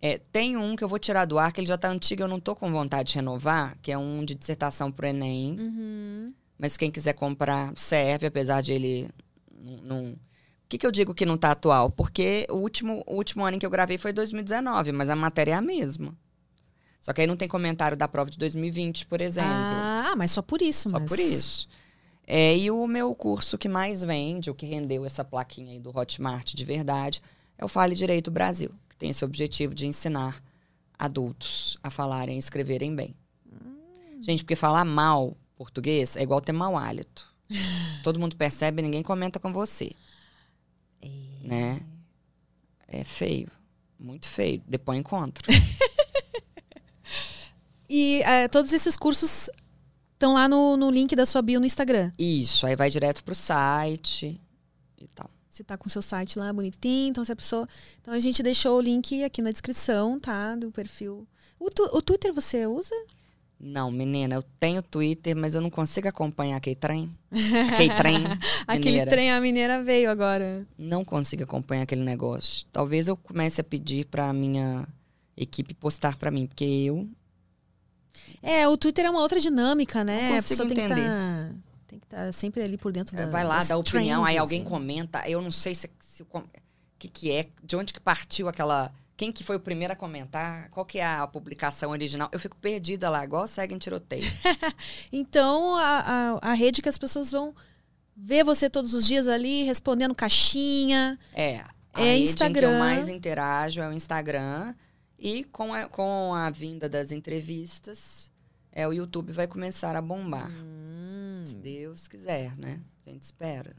É, tem um que eu vou tirar do ar, que ele já está antigo, eu não estou com vontade de renovar, que é um de dissertação para o Enem.
Uhum.
Mas quem quiser comprar serve, apesar de ele não. não- O que, que eu digo que não está atual? Porque o último, o último ano em que eu gravei foi 2019, mas a matéria é a mesma. Só que aí não tem comentário da prova de 2020, por exemplo.
Ah, mas só por isso.
Só
mas-
por isso. É, e o meu curso que mais vende, o que rendeu essa plaquinha aí do Hotmart de verdade, é o Fale Direito Brasil, que tem esse objetivo de ensinar adultos a falarem e escreverem bem. Gente, porque falar mal português é igual ter mau hálito. Todo mundo percebe, ninguém comenta com você. Né? É feio. Muito feio. Depois encontra.
E eh, todos esses cursos estão lá no, no link da sua bio no Instagram.
Isso, aí vai direto pro site e tal.
Você tá com o seu site lá bonitinho, então se a pessoa. Então a gente deixou o link aqui na descrição, tá? Do perfil. O, tu- o Twitter você usa?
Não, menina, eu tenho Twitter, mas eu não consigo acompanhar aquele trem. Aquele trem.
Aquele trem a mineira veio agora.
Não consigo acompanhar aquele negócio. Talvez eu comece a pedir pra minha equipe postar pra mim, porque eu.
É, o Twitter é uma outra dinâmica, né?
Não
a pessoa tem que
entender.
estar tem que estar sempre ali por dentro da
vai lá, dá opinião, aí
trends,
alguém
assim.
comenta. Eu não sei se, se o que, que é, de onde que partiu aquela. Quem que foi o primeiro a comentar? Qual que é a publicação original? Eu fico perdida lá, igual segue em tiroteio.
Então, a, a, a rede que as pessoas vão ver você todos os dias ali, respondendo caixinha.
É. A
É
rede em que
Instagram.
eu mais interajo é o Instagram. E com a, com a vinda das entrevistas, é, o YouTube vai começar a bombar.
Hum.
Se Deus quiser, né? A gente espera.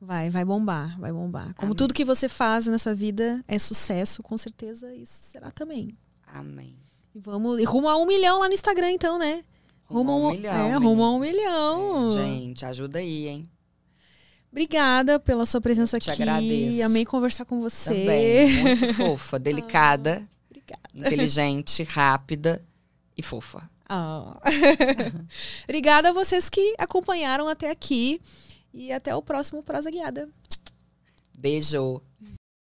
Vai, vai bombar, vai bombar. Como
Amém.
tudo que você faz nessa vida é sucesso, com certeza isso será também.
Amém.
E vamos e rumo a um milhão lá no Instagram, então, né?
Rumo a um milhão,
É, rumo a um milhão.
É, gente, ajuda aí, hein?
Obrigada pela sua presença
te
aqui.
agradeço.
Amei conversar com você.
Também. Muito fofa, delicada,
Obrigada.
inteligente, rápida e fofa.
Ah. Obrigada a vocês que acompanharam até aqui. E até o próximo Prosa Guiada.
Beijo.